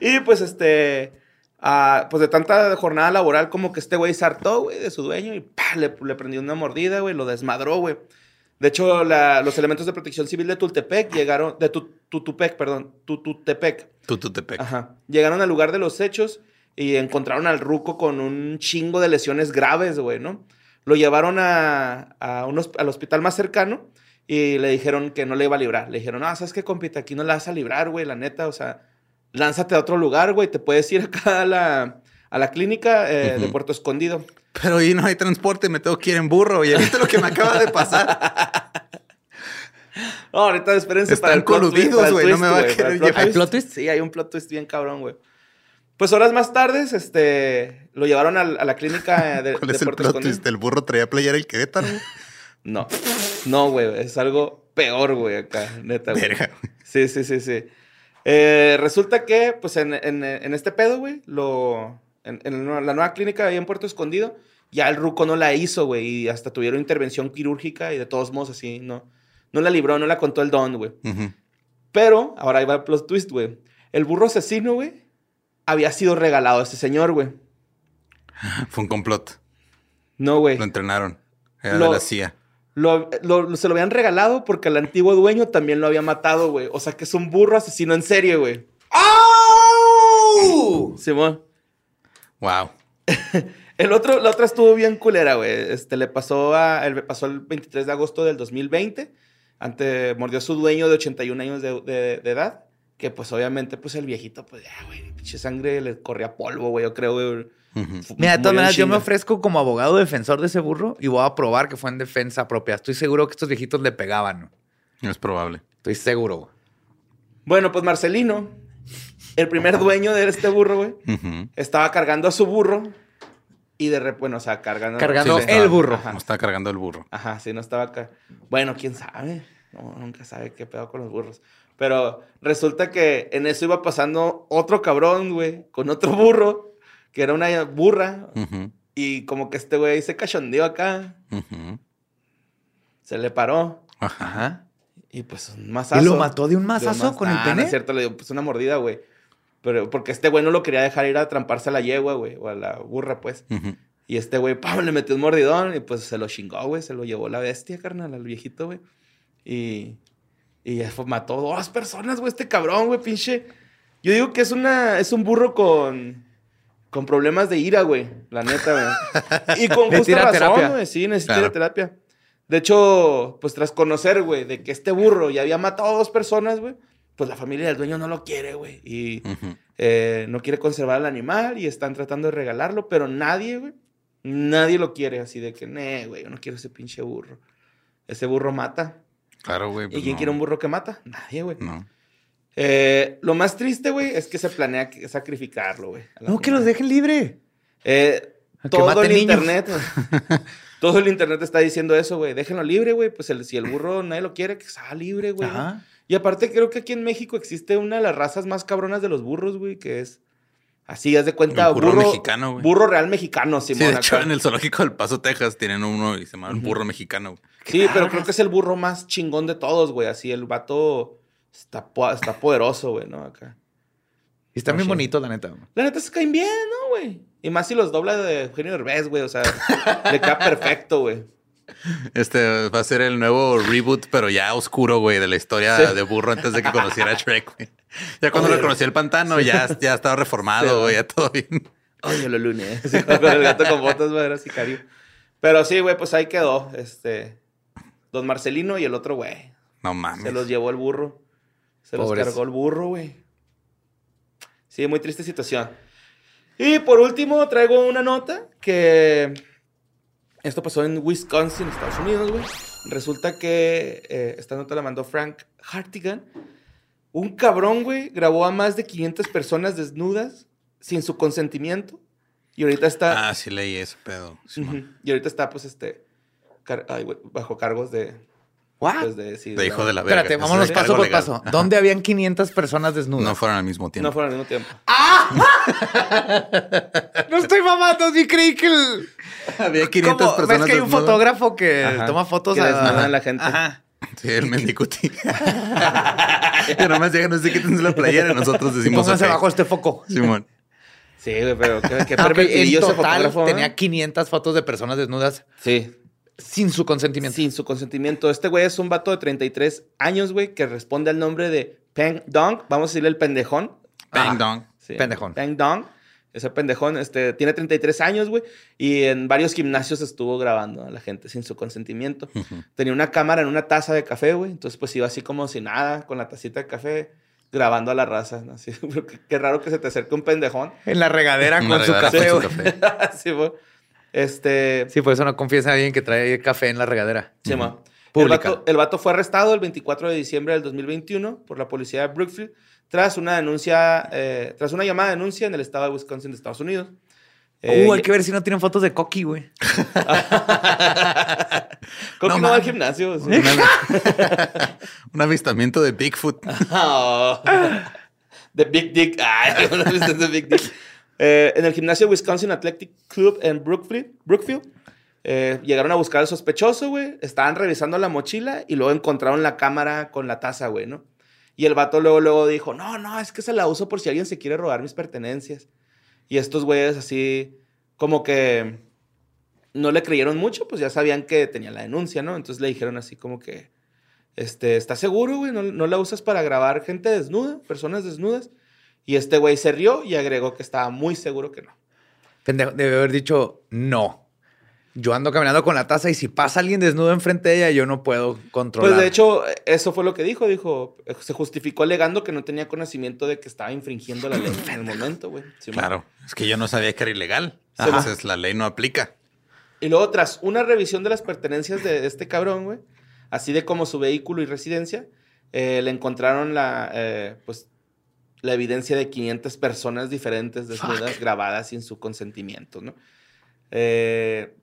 y pues este. ah, pues de tanta jornada laboral, como que este güey se hartó, güey, de su dueño y ¡pah! le, le prendió una mordida, güey, lo desmadró, güey. De hecho, la- los elementos de protección civil de Tultepec llegaron. De Tu- Tutupec, perdón. Tututepec. Tututepec. Ajá. Llegaron al lugar de los hechos y encontraron al ruco con un chingo de lesiones graves, güey, ¿no? Lo llevaron a, a al hospital más cercano y le dijeron que no le iba a librar. Le dijeron, no, ¿sabes qué, compita? Aquí no la vas a librar, güey, la neta. O sea, lánzate a otro lugar, güey. Te puedes ir acá a la, a la clínica eh, de. Puerto Escondido. Pero ahí no hay transporte, me tengo que ir en burro. ¿Y viste lo que me acaba de pasar? No, ahorita espérense Están para el plot twist, coludidos, güey, no me va a querer llevar. ¿Hay plot twist? Sí, hay un plot twist bien cabrón, güey. Pues horas más tarde, este, lo llevaron a, la clínica de, ¿Cuál de es el Puerto plot Escondido. twist? ¿El burro traía playera el Querétaro? No, no, güey, es algo peor, güey, acá, neta, güey. Verga, güey. Sí, sí, sí, sí. Eh, resulta que, pues, en, en- en este pedo, güey, lo... En, en la nueva clínica ahí en Puerto Escondido, ya el ruco no la hizo, güey, y hasta tuvieron intervención quirúrgica y de todos modos así, no, no la libró, no la contó el don, güey. Pero, ahora ahí va el plot twist, güey. El burro asesino, güey, había sido regalado a este señor, güey. Fue un complot. No, güey. Lo entrenaron. Era Lo- de la CIA. Lo, lo- se lo habían regalado porque el antiguo dueño también lo había matado, güey. O sea que es un burro asesino en serie, güey. Simón. Wow. El otro, la otra estuvo bien culera, güey. Este, le pasó a, el, pasó el 23 de agosto del 2020. Ante, mordió a su dueño de 81 años de, de- de edad. Que pues obviamente, pues el viejito, pues ya, güey, pinche sangre le corría polvo, güey, yo creo, güey. Fu- Mira, de todas maneras, yo me ofrezco como abogado defensor de ese burro y voy a probar que fue en defensa propia. Estoy seguro que estos viejitos le pegaban. ¿no? Es probable. Estoy seguro. güey. Bueno, pues Marcelino, el primer dueño de este burro, güey, estaba cargando a su burro y de repente, bueno, o sea, cargando. Cargando Sí, el estaba- burro. Ajá. Como estaba cargando el burro. Ajá, sí, no estaba acá. Bueno, quién sabe. No, nunca sabe qué pedo con los burros. Pero resulta que en eso iba pasando otro cabrón, güey, con otro burro, que era una burra. Y como que este güey se cachondeó acá, Ujú. se le paró. Ajá. Y pues un mazazo. ¿Y lo mató de un De un mazazo maz- con el Ah, no pene? es cierto, le dio pues una mordida, güey. Pero porque este güey no lo quería dejar ir a tramparse a la yegua, güey, o a la burra, pues. Ujú. Y este güey, ¡pam! le metió un mordidón y pues se lo chingó, güey. Se lo llevó la bestia, carnal, al viejito, güey. Y, y ya fue- mató dos personas, güey, este cabrón, güey, pinche. Yo digo que es una, es un burro con, con problemas de ira, güey. La neta, güey. Y con justa razón, terapia. güey. Sí, necesita Claro. terapia. De hecho, pues tras conocer, güey, de que este burro ya había matado a dos personas, güey, pues la familia del dueño no lo quiere, güey. Y eh, no quiere conservar al animal y están tratando de regalarlo, pero nadie, güey, nadie lo quiere. Así de que, nee, güey, yo no quiero ese pinche burro. Ese burro mata. Claro, güey. ¿Y pues quién no. quiere un burro que mata? Nadie, güey. No. Eh, lo más triste, güey, es que se planea sacrificarlo, güey. No, que los dejen libre. Eh, todo el niños. internet, todo el internet está diciendo eso, güey. Déjenlo libre, güey. Pues el- si el burro nadie lo quiere, que sea libre, güey. ¿no? Y aparte, creo que aquí en México existe una de las razas más cabronas de los burros, güey, que es así, haz de cuenta, El burro mexicano, güey. Burro real mexicano, Sí, Simón. de hecho, acá. en el zoológico del Paso, Texas, tienen uno y se llama el burro mexicano. güey. Sí, pero creo que es el burro más chingón de todos, güey. Así, el vato está, po- está poderoso, güey, ¿no? Acá. Y están No, bien sí. bonitos, la neta. La neta se caen bien, ¿no, güey? Y más si los dobla de Eugenio Derbez, güey. O sea, le queda perfecto, güey. Este va a ser el nuevo reboot, pero ya oscuro, güey, de la historia Sí. de burro antes de que conociera a Shrek, güey. Ya cuando Oye. reconocí el pantano, ya, ya estaba reformado, güey, güey. ya todo bien. Oye, lo lunes. Con el gato con botas, güey, era sicario. Pero sí, güey, pues ahí quedó. Este. Don Marcelino y el otro, güey. No mames. Se los llevó el burro. Se Pobres. los cargó el burro, güey. Sí, muy triste situación. Y por último, traigo una nota que. Esto pasó en Wisconsin, Estados Unidos, güey. Resulta que eh, esta nota la mandó Frank Hartigan. Un cabrón, güey, grabó a más de 500 personas desnudas sin su consentimiento. Y ahorita está. Ah, sí leí ese pedo. Y ahorita está, pues, este. car- ay, güey, bajo cargos de. ¿What? pues, de, sí, De hijo de la verga. Espérate, vámonos paso por legal. paso. ¿Dónde habían 500 personas desnudas? No fueron al mismo tiempo. No fueron al mismo tiempo. No estoy mamando, sí creí que el... Había 500 ¿Cómo? personas ¿Ves que hay un desnudas? fotógrafo que Ajá. toma fotos Que a... la gente. Ajá. Sí, el mendicuti. y nomás llegan, no sé quítense la playera y nosotros decimos Pónganse ok. bajo este foco. Simón. Sí, güey, pero qué, qué Ah, ok, pervertidillo En total fotógrafo, tenía 500 fotos de personas desnudas Sí, sin su consentimiento. sin su consentimiento. Este güey es un vato de 33 años, güey, que responde al nombre de Peng Dong. Vamos a decirle el pendejón. Bang Ah. dong. Sí, Pendejón. Peng Dong. Ese pendejón este, tiene 33 años, güey, y en varios gimnasios estuvo grabando a la gente sin su consentimiento. Tenía una cámara en una taza de café, güey, entonces pues iba así como si nada, con la tacita de café, grabando a la raza. ¿no? Así, qué, raro que se te acerque un pendejón. En la regadera con su café, con güey. su café. sí, güey. Este... Sí, por eso no confiesa a alguien que trae café en la regadera. Sí, ma. El vato, el vato fue arrestado el 24 de diciembre del 2021 por la policía de Brookfield tras una denuncia, eh, tras una llamada de denuncia en el estado de Wisconsin de Estados Unidos. Eh, Uh, hay que ver si no tienen fotos de Coqui, güey. Coqui No no, va al gimnasio. sí. Un avistamiento de Bigfoot. Oh. The Big Dick. Ay, no viste The Big Dick. Eh, en el gimnasio Wisconsin Athletic Club en Brookfield, Brookfield eh, llegaron a buscar al sospechoso, güey. Estaban revisando la mochila y luego encontraron la cámara con la taza, güey, ¿no? Y el vato luego, luego dijo, no, no, es que se la uso por si alguien se quiere robar mis pertenencias. Y estos güeyes así, como que no le creyeron mucho, pues ya sabían que tenía la denuncia, ¿no? Entonces le dijeron así como que, este, ¿estás seguro, güey? ¿No, no la usas para grabar gente desnuda, personas desnudas? Y este güey se rió y agregó que estaba muy seguro que no. Pendejo, debe haber dicho no. Yo ando caminando con la taza y si pasa alguien desnudo enfrente de ella, yo no puedo controlar. Pues de hecho, eso fue lo que dijo. Dijo, se justificó alegando que no tenía conocimiento de que estaba infringiendo la ley en el momento, güey. Sí, Claro. Es que yo no sabía que era ilegal. Ajá. Entonces la ley no aplica. Y luego, tras una revisión de las pertenencias de este cabrón, güey, así de como su vehículo y residencia, eh, le encontraron la, eh, pues, la evidencia de 500 personas diferentes desnudas grabadas sin su consentimiento, ¿no? Eh,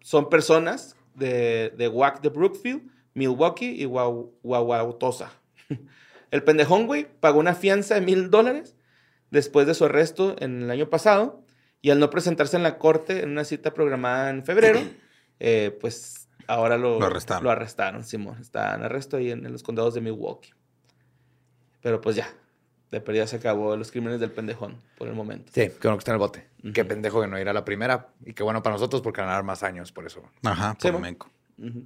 son personas de, de WAC de Brookfield, Milwaukee y Wauwatosa. El pendejón, güey, pagó una fianza de mil dólares después de su arresto en el año pasado y al no presentarse en la corte en una cita programada en febrero, eh, pues ahora lo, Lo arrestaron. Lo arrestaron, Simón. Está en arresto ahí en, en los condados de Milwaukee. Pero pues ya, de perdida se acabó los crímenes del pendejón por el momento. Sí, qué bueno que está en el bote. Qué pendejo que no ir a la primera. Y qué bueno para nosotros porque ganar más años por eso. Ajá, Sí, por menco. Ujú.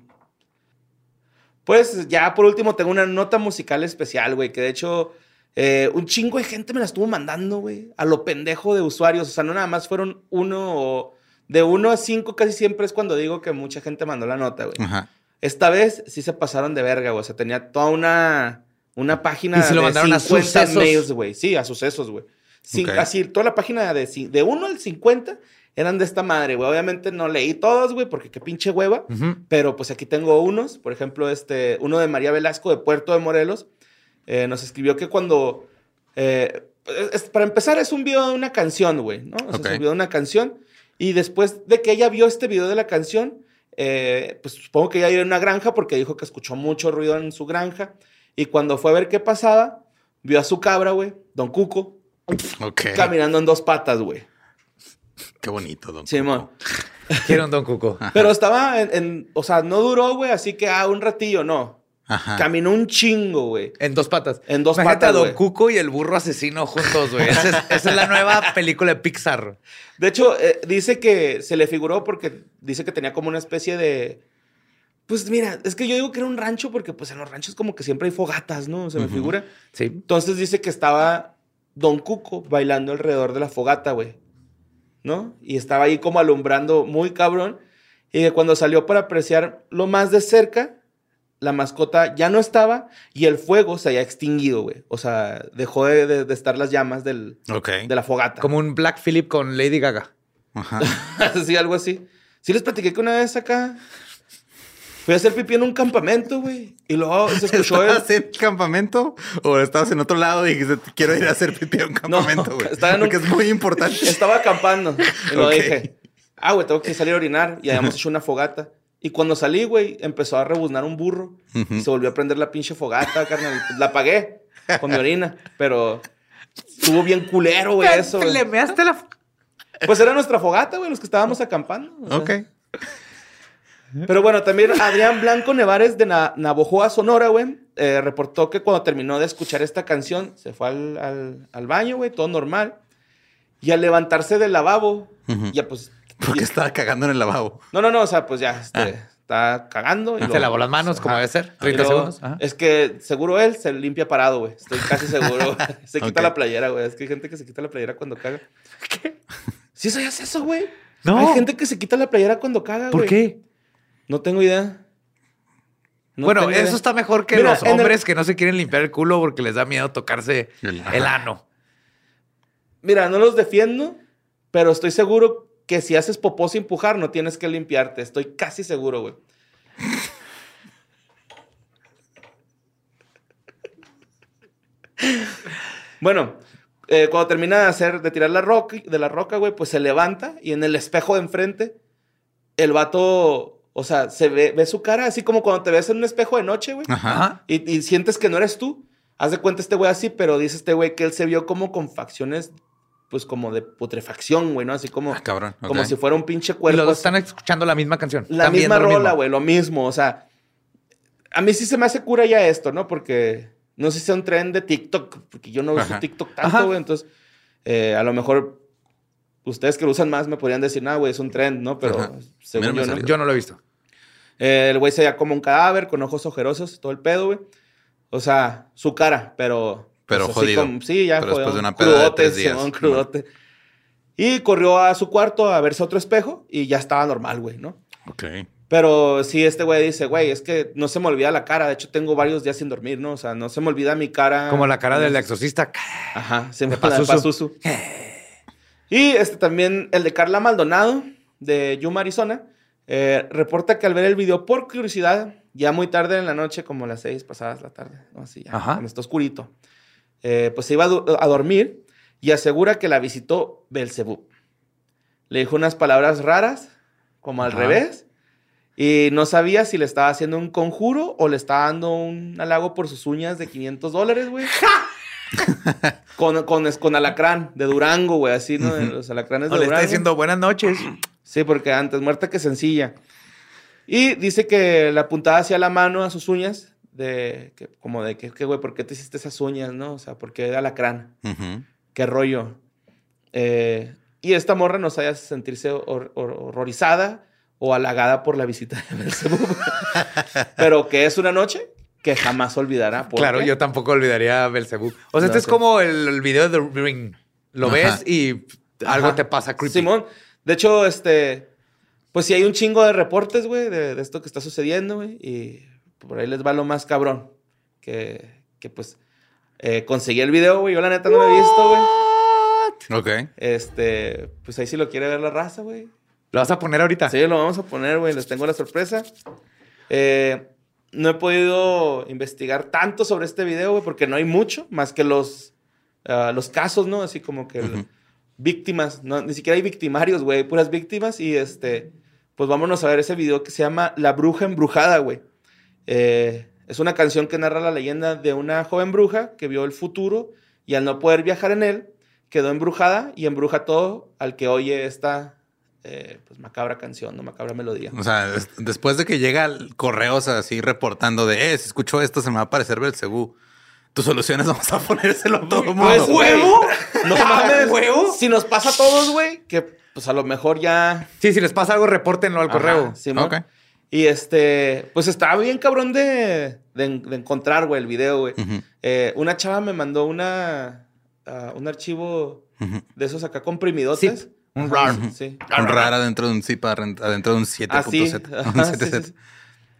Pues ya por último tengo una nota musical especial, güey, que de hecho Eh, un chingo de gente me la estuvo mandando, güey. A lo pendejo de usuarios. O sea, no nada más fueron uno o... De uno a cinco casi siempre es cuando digo que mucha gente mandó la nota, güey. Ajá. Esta vez sí se pasaron de verga, güey. O sea, tenía toda una, una página ¿Y se lo de mandaron a 50 sucesos? mails, güey. Sí, a sucesos, güey. Cin- Ok. Así, toda la página de, de 1 al 50 eran de esta madre, güey. Obviamente no leí todos, güey, porque qué pinche hueva. Ujú. Pero pues aquí tengo unos. Por ejemplo, este, uno de María Velasco de Puerto de Morelos. eh, nos escribió que cuando... eh, es- para empezar, es un video de una canción, güey, ¿no? O sea, es un video de una canción. Y después de que ella vio este video de la canción, eh, pues supongo que ella iba a una granja porque dijo que escuchó mucho ruido en su granja. Y cuando fue a ver qué pasaba, vio a su cabra, güey, Don Cuco, Ok. caminando en dos patas, güey. Qué bonito, don. Simón. Quiero un Don Cuco. Pero estaba en, en- o sea, no duró, güey, así que, ah, un ratillo, no. Ajá. Caminó un chingo, güey. En dos patas. En dos Imagínate patas, a Don. Cuco y el burro asesino juntos, güey. Esa es, esa es la nueva película de Pixar. De hecho, eh, dice que se le figuró porque dice que tenía como una especie de. Pues mira, es que yo digo que era un rancho porque pues en los ranchos como que siempre hay fogatas, ¿no? Se me figura. Sí. Entonces dice que estaba Don Cuco bailando alrededor de la fogata, güey. ¿No? Y estaba ahí como alumbrando muy cabrón. Y que cuando salió para apreciar lo más de cerca, la mascota ya no estaba y el fuego se había extinguido, güey. O sea, dejó de, de- de estar las llamas del, de la fogata. Como un Black Phillip con Lady Gaga. Ajá. sí, algo así. Sí les platiqué que una vez acá fui a hacer pipí en un campamento, güey. Y luego se escuchó el... ¿Estabas en campamento o estabas en otro lado y dijiste, quiero ir a hacer pipí a un campamento, güey? estaba en un- Porque es muy importante. Estaba acampando. Y lo Ok. dije. Ah, güey, tengo que salir a orinar. Y habíamos hecho una fogata. Y cuando salí, güey, empezó a rebuznar un burro. Ujú. Y se volvió a prender la pinche fogata, carnal. La apagué con mi orina. Pero estuvo bien culero, güey, eso. güey. Le measte la... Pues era nuestra fogata, güey, los que estábamos acampando. o sea. Ok. Pero bueno, también Adrián Blanco Nevares de Na- Navojoa, Sonora, güey, eh, reportó que cuando terminó de escuchar esta canción, se fue al, al- al baño, güey, todo normal. Y al levantarse del lavabo, Ujú. ya pues... Porque y- estaba cagando en el lavabo. No, no, no, o sea, pues ya este, Ah. está cagando. Y Se luego- lavó las manos, como debe ser. Y 30 luego, segundos. Ajá. Es que seguro él se limpia parado, güey. Estoy casi seguro. se quita la playera, güey. Es que hay gente que se quita la playera cuando caga. ¿Qué? ¿Sí sabías eso, güey? No. Hay gente que se quita la playera cuando caga, ¿Por güey. qué? No tengo idea. No bueno, tengo eso idea. está mejor que Mira, los el- hombres que no se quieren limpiar el culo porque les da miedo tocarse El- el ano. Mira, no los defiendo, pero estoy seguro que si haces popó sin empujar, no tienes que limpiarte. Estoy casi seguro, güey. bueno, eh, cuando termina de hacer, de tirar la roca, de la roca, güey, pues se levanta y en el espejo de enfrente, el vato, o sea, se ve, ve su cara así como cuando te ves en un espejo de noche, güey. Ajá. Y, y sientes que no eres tú. Haz de cuenta este güey así, pero dice este güey que él se vio como con facciones, pues como de putrefacción, güey, ¿no? Así como, Ah, cabrón. como si fuera un pinche Y cuerpo. los dos están escuchando la misma canción. La misma rola, güey, lo mismo. O sea, a mí sí se me hace cura ya esto, ¿no? Porque no sé si sea un tren de TikTok, porque yo no uso Ajá. TikTok tanto, güey. Entonces, eh, a lo mejor ustedes que lo usan más me podrían decir, nah, güey, es un trend, ¿no? Pero Ajá. según Mira, me yo, ¿no? Yo no lo he visto. Eh, el güey se veía como un cadáver, con ojos ojerosos, todo el pedo, güey. O sea, su cara, pero... Pero así jodido. como- sí, ya Pero jodido. después de una peda de Crudote, tres días. Simón, crudote. Y corrió a su cuarto a verse otro espejo y ya estaba normal, güey, ¿no? Ok. Pero sí, este güey dice, güey, es que no se me olvida la cara. De hecho, tengo varios días sin dormir, ¿no? O sea, no se me olvida mi cara. Como la cara del exorcista. Ajá, se me Pazuzu. Pazuzu. Y este también, el de Carla Maldonado, de Yuma, Arizona, eh, reporta que al ver el video por curiosidad, ya muy tarde en la noche, como las seis pasadas la tarde, ¿no? Así ya, Ajá. cuando está oscurito, eh, pues se iba a, dormir y asegura que la visitó Belzebub. Le dijo unas palabras raras, como al Ajá. revés, y no sabía si le estaba haciendo un conjuro o le estaba dando un halago por sus uñas de 500 dólares, güey. con, con, con alacrán de Durango, güey, así, ¿no? Los alacranes de le Durango. está diciendo buenas noches. Sí, porque antes muerta que sencilla. Y dice que le apuntaba hacia la mano a sus uñas, de que, como de que, güey, ¿por qué te hiciste esas uñas, no? O sea, ¿por qué alacrán? ¿Qué rollo? Eh, y esta morra no sabía sentirse hor- hor- horrorizada o halagada por la visita de Belzebub. Pero que es una noche, que jamás olvidará. ¿Por Claro, qué? yo tampoco olvidaría a Belcebú. O sea, este es como el, el video de The Ring. Lo Ajá. ves y algo Ajá. te pasa creepy. Simón, de hecho, este, pues sí hay un chingo de reportes, güey, de, de esto que está sucediendo, güey, y por ahí les va lo más cabrón, que, que pues eh, conseguí el video, güey, yo la neta no lo he visto, güey. Ok. Este, pues ahí sí lo quiere ver la raza, güey. ¿Lo vas a poner ahorita? Sí, lo vamos a poner, güey, les tengo la sorpresa. Eh, no he podido investigar tanto sobre este video, güey, porque no hay mucho, más que los, ah, los casos, ¿no? Así como que víctimas, no, ni siquiera hay victimarios, güey, hay puras víctimas y este, pues vámonos a ver ese video que se llama La Bruja Embrujada, güey. Eh, es una canción que narra la leyenda de una joven bruja que vio el futuro y al no poder viajar en él, quedó embrujada y embruja todo al que oye esta eh, pues macabra canción, no macabra melodía. O sea, des- después de que llega el correos así reportando de, eh, si escucho esto, se me va a aparecer Belcebú. Tus soluciones vamos a ponérselo a todo el mundo. Pues, güey, No ¿Ya, mames, huevo? Si nos pasa a todos, güey, que pues a lo mejor ya. Sí, si les pasa algo, repórtenlo al Ajá, correo. Simón. Ok. Y este, pues estaba bien cabrón de, de, de encontrar, güey, el video, güey. Eh, una chava me mandó una, ah, un archivo de esos acá comprimidotes. Zip, un RAR. Sí. Un rara dentro de un zip adentro adentro de un 7.7. Así. un ajá, sí, 7.7. sí, sí.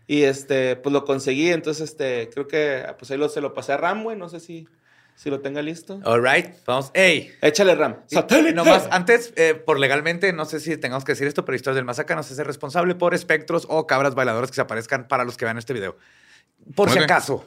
Y este, pues lo conseguí, entonces este, creo que pues ahí lo, se lo pasé a Ram, güey. No sé si, si lo tenga listo. All right. Vamos. Ey. Échale Ram. ¡Satélite! Nomás, antes, eh, por legalmente, no sé si tengamos que decir esto, pero Historias del Masaca no se hace responsable por espectros o cabras bailadoras que se aparezcan para los que vean este video. Por si acaso.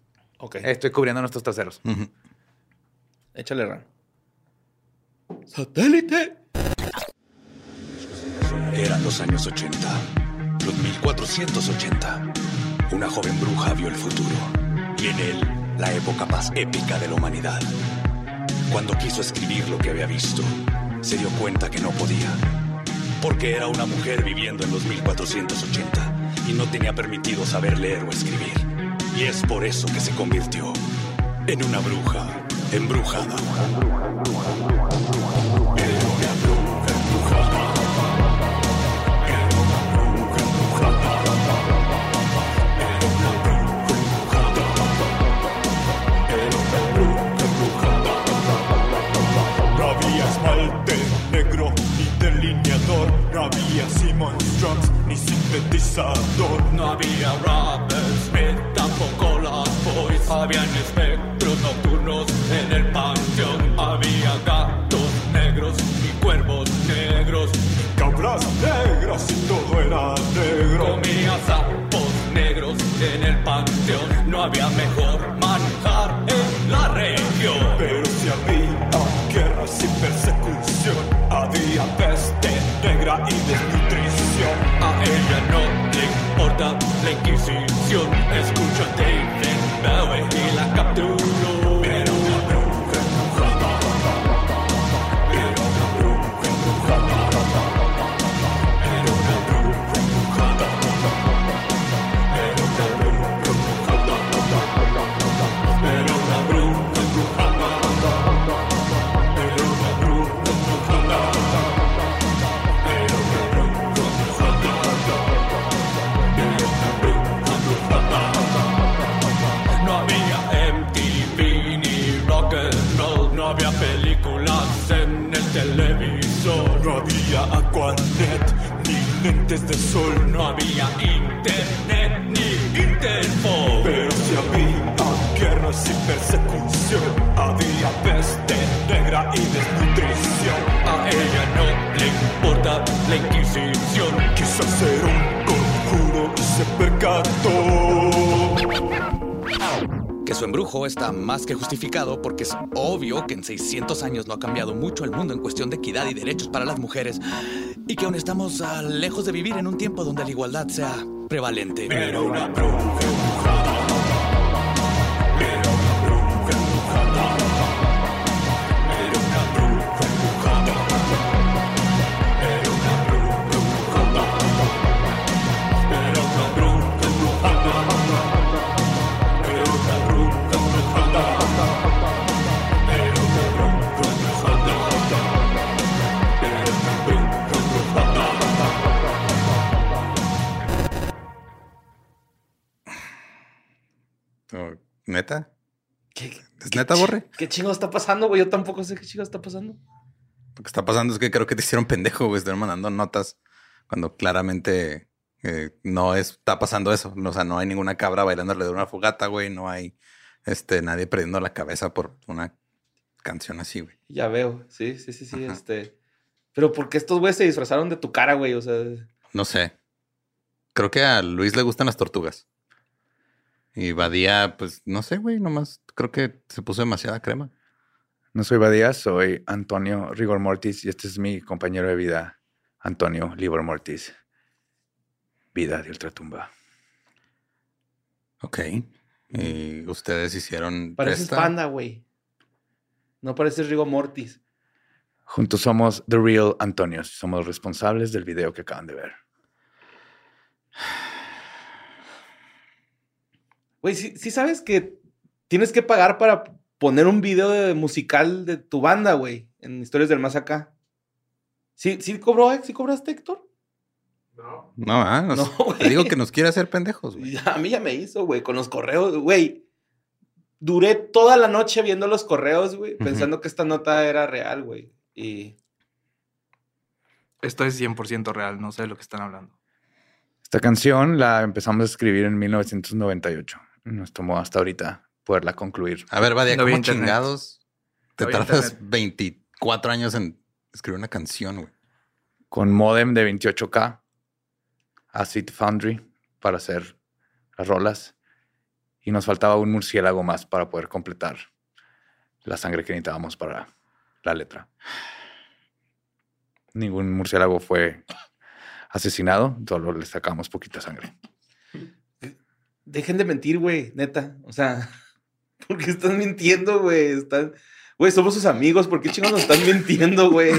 Ok, Estoy cubriendo nuestros traseros. échale Ram. ¡Satélite! Eran los años 80, los 1480. Una joven bruja vio el futuro y en él la época más épica de la humanidad. Cuando quiso escribir lo que había visto, se dio cuenta que no podía, porque era una mujer viviendo en los 1480 y no tenía permitido saber leer o escribir. Y es por eso que se convirtió en una bruja embrujada. No había esmalte negro ni delineador. No había Simon Strums ni sintetizador. No había Robert Habían espectros nocturnos en el panteón. Había gatos negros y cuervos negros. Cabras negras y todo era negro. Comía sapos negros en el panteón. No había mejor manjar en la región. Pero si había guerras y persecución, había peste negra y desnutrición. A ella no había Aquanet ni lentes de sol, no había internet ni Interpol. Pero si había guerras y persecución, había peste negra y desnutrición. A ella no le importa la Inquisición, quiso hacer un conjuro y se percató. Que su embrujo está más que justificado porque es obvio que en 600 años no ha cambiado mucho el mundo en cuestión de equidad y derechos para las mujeres y que aún estamos ah, lejos de vivir en un tiempo donde la igualdad sea prevalente. Era una bruja ¿Neta? ¿Qué, ¿Es qué neta, Borre? ¿Qué chingo está pasando, güey? Yo tampoco sé qué chingo está pasando. Lo que está pasando es que creo que te hicieron pendejo, güey. Están mandando notas cuando claramente eh, no está pasando eso. O sea, no hay ninguna cabra bailándole de una fogata, güey. No hay este, nadie perdiendo la cabeza por una canción así, güey. Ya veo. Sí, sí, sí, sí. Ajá. Este. Pero ¿por qué estos güeyes se disfrazaron de tu cara, güey? O sea. No sé. Creo que a Luis le gustan las tortugas. Y Badía, pues no sé, güey. Nomás creo que se puso demasiada crema. No soy Badía, soy Antonio Rigor Mortis y este es mi compañero de vida, Antonio Libor Mortis. Vida de ultratumba. Ok. Y ustedes hicieron. Pareces esta? panda, güey. No pareces Rigo Mortis. Juntos somos The Real Antonios. Somos los responsables del video que acaban de ver. Güey, sí, sí sabes que tienes que pagar para poner un video de musical de tu banda, güey, en Historias del Más Acá. ¿Sí, sí cobró, eh? ¿Sí cobraste, Héctor? No, ah, nos- No, te digo que nos quiere hacer pendejos, güey. A mí ya me hizo, güey, con los correos, güey. Duré toda la noche viendo los correos, güey, pensando que esta nota era real, güey. Y Esto es 100% real, no sé de lo que están hablando. Esta canción la empezamos a escribir en 1998. Nos tomó hasta ahorita poderla concluir. A ver, Badia, No ¿cómo chingados te No tardas internet. 24 años en escribir una canción, güey? Con modem de 28K, Acid Foundry para hacer las rolas. Y nos faltaba un murciélago más para poder completar la sangre que necesitábamos para la letra. Ningún murciélago fue asesinado, solo le sacamos poquita sangre. Dejen de mentir, güey, neta. O sea, ¿por qué están mintiendo, güey? Están... Güey, somos sus amigos, ¿por qué chingados nos están mintiendo, güey?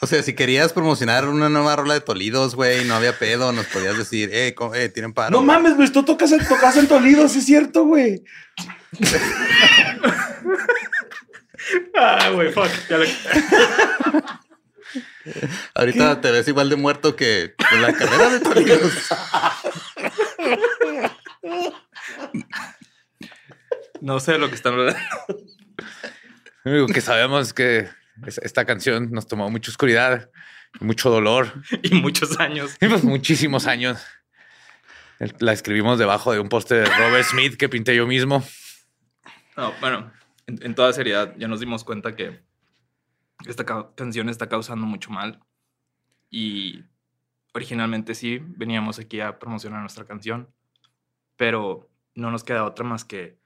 O sea, si querías promocionar una nueva rola de Tolidos, güey, no había pedo, nos podías decir, eh, eh tienen paro. No mames, güey, tú tocas, en- tocas en Toledo, sí es cierto, güey. Ah, güey, fuck. Ya le- Ahorita te ves igual de muerto que en la carrera de Tolidos. No sé de lo que están hablando. Lo único que sabemos es que es- esta canción nos tomó mucha oscuridad, y mucho dolor, Y muchos años. y pues muchísimos años. La escribimos debajo de un poste de Robert Smith que pinté yo mismo. No, bueno, en, en toda seriedad, ya nos dimos cuenta que esta ca- canción está causando mucho mal. Y originalmente sí, veníamos aquí a promocionar nuestra canción, pero no nos queda otra más que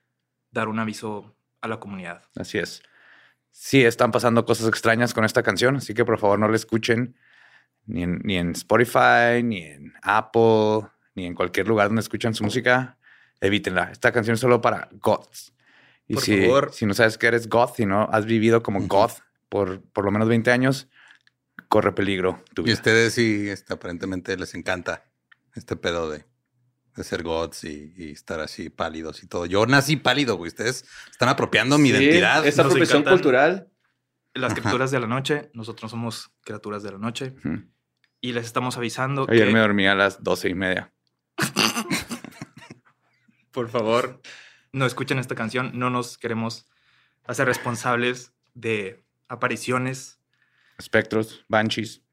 dar un aviso a la comunidad. Así es. Sí, están pasando cosas extrañas con esta canción, así que por favor no la escuchen ni en, ni en Spotify, ni en Apple, ni en cualquier lugar donde escuchan su música. Evítenla. Esta canción es solo para goths. Y Por si, favor. si no sabes que eres goth y no has vivido como goth por por lo menos 20 años, corre peligro tu Y vida. ustedes sí, este, aparentemente les encanta este pedo de, de ser gods y, y estar así pálidos y todo. Yo nací pálido, güey. Ustedes están apropiando mi Sí, identidad. Esa Nos profesión cultural. Las Ajá. criaturas de la noche, nosotros somos criaturas de la noche Ujú. y les estamos avisando Ayer que, me dormí a las 12 y media. por favor, no escuchen esta canción. No nos queremos hacer responsables de apariciones Espectros, banshees,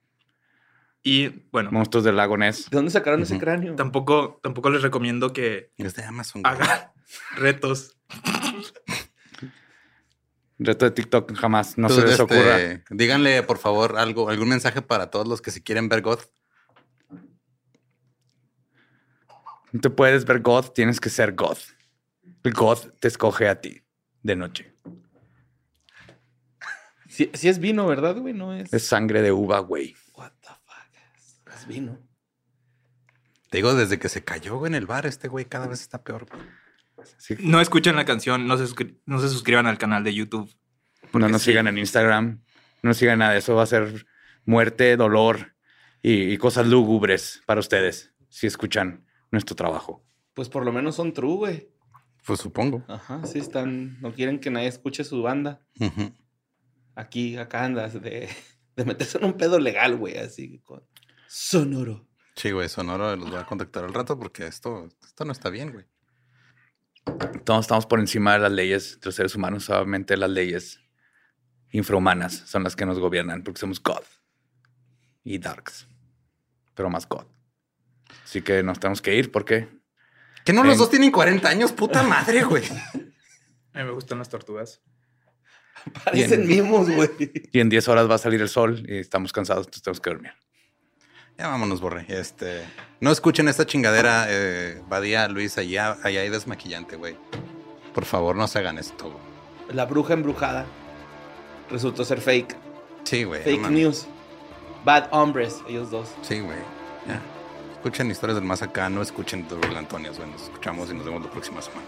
y, bueno, monstruos del lago Ness. ¿De dónde sacaron ese cráneo? tampoco, tampoco les recomiendo que de Amazon. hagan retos. Reto de TikTok jamás, no se les este, ocurra. Díganle, por favor, algo, algún mensaje para todos los que se quieren ver God. No te puedes ver goth, tienes que ser goth. El goth te escoge a ti de noche. Sí, sí es vino, ¿verdad, güey? No es... Es sangre de uva, güey. What the fuck? Es, vino. Te digo, desde que se cayó güey, en el bar, este güey cada vez está peor. güey. Sí. No escuchen la canción, no se, no se suscriban al canal de YouTube. No nos sí. sigan en Instagram. No nos sigan nada. Eso va a ser muerte, dolor y, y cosas lúgubres para ustedes si escuchan nuestro trabajo. Pues por lo menos son true, güey. Pues supongo. Ajá, sí están... No quieren que nadie escuche su banda. Ujú. Aquí, acá andas de, de meterse en un pedo legal, güey, así con... Sonoro. Sí, güey, Sonoro los voy a contactar al rato porque esto, esto no está bien, güey. Todos estamos por encima de las leyes de los seres humanos. Solamente las leyes infrahumanas son las que nos gobiernan porque somos God y Darks, pero más God. Así que nos tenemos que ir porque Que no los dos tienen 40 años, puta madre, güey. A mí me gustan las tortugas. Parecen mimos, güey. y en 10 horas va a salir el sol y estamos cansados, entonces tenemos que dormir. Ya vámonos, Borre. Este, no escuchen esta chingadera, eh, Badía, Luis, allá, allá hay desmaquillante, güey. Por favor, no se hagan esto, güey. La bruja embrujada resultó ser fake. Sí, güey. Fake news. Bad hombres, ellos dos. Sí, güey. Ya. Escuchen historias del más acá, no escuchen Durul Antonio, güey. Nos escuchamos y nos vemos la próxima semana.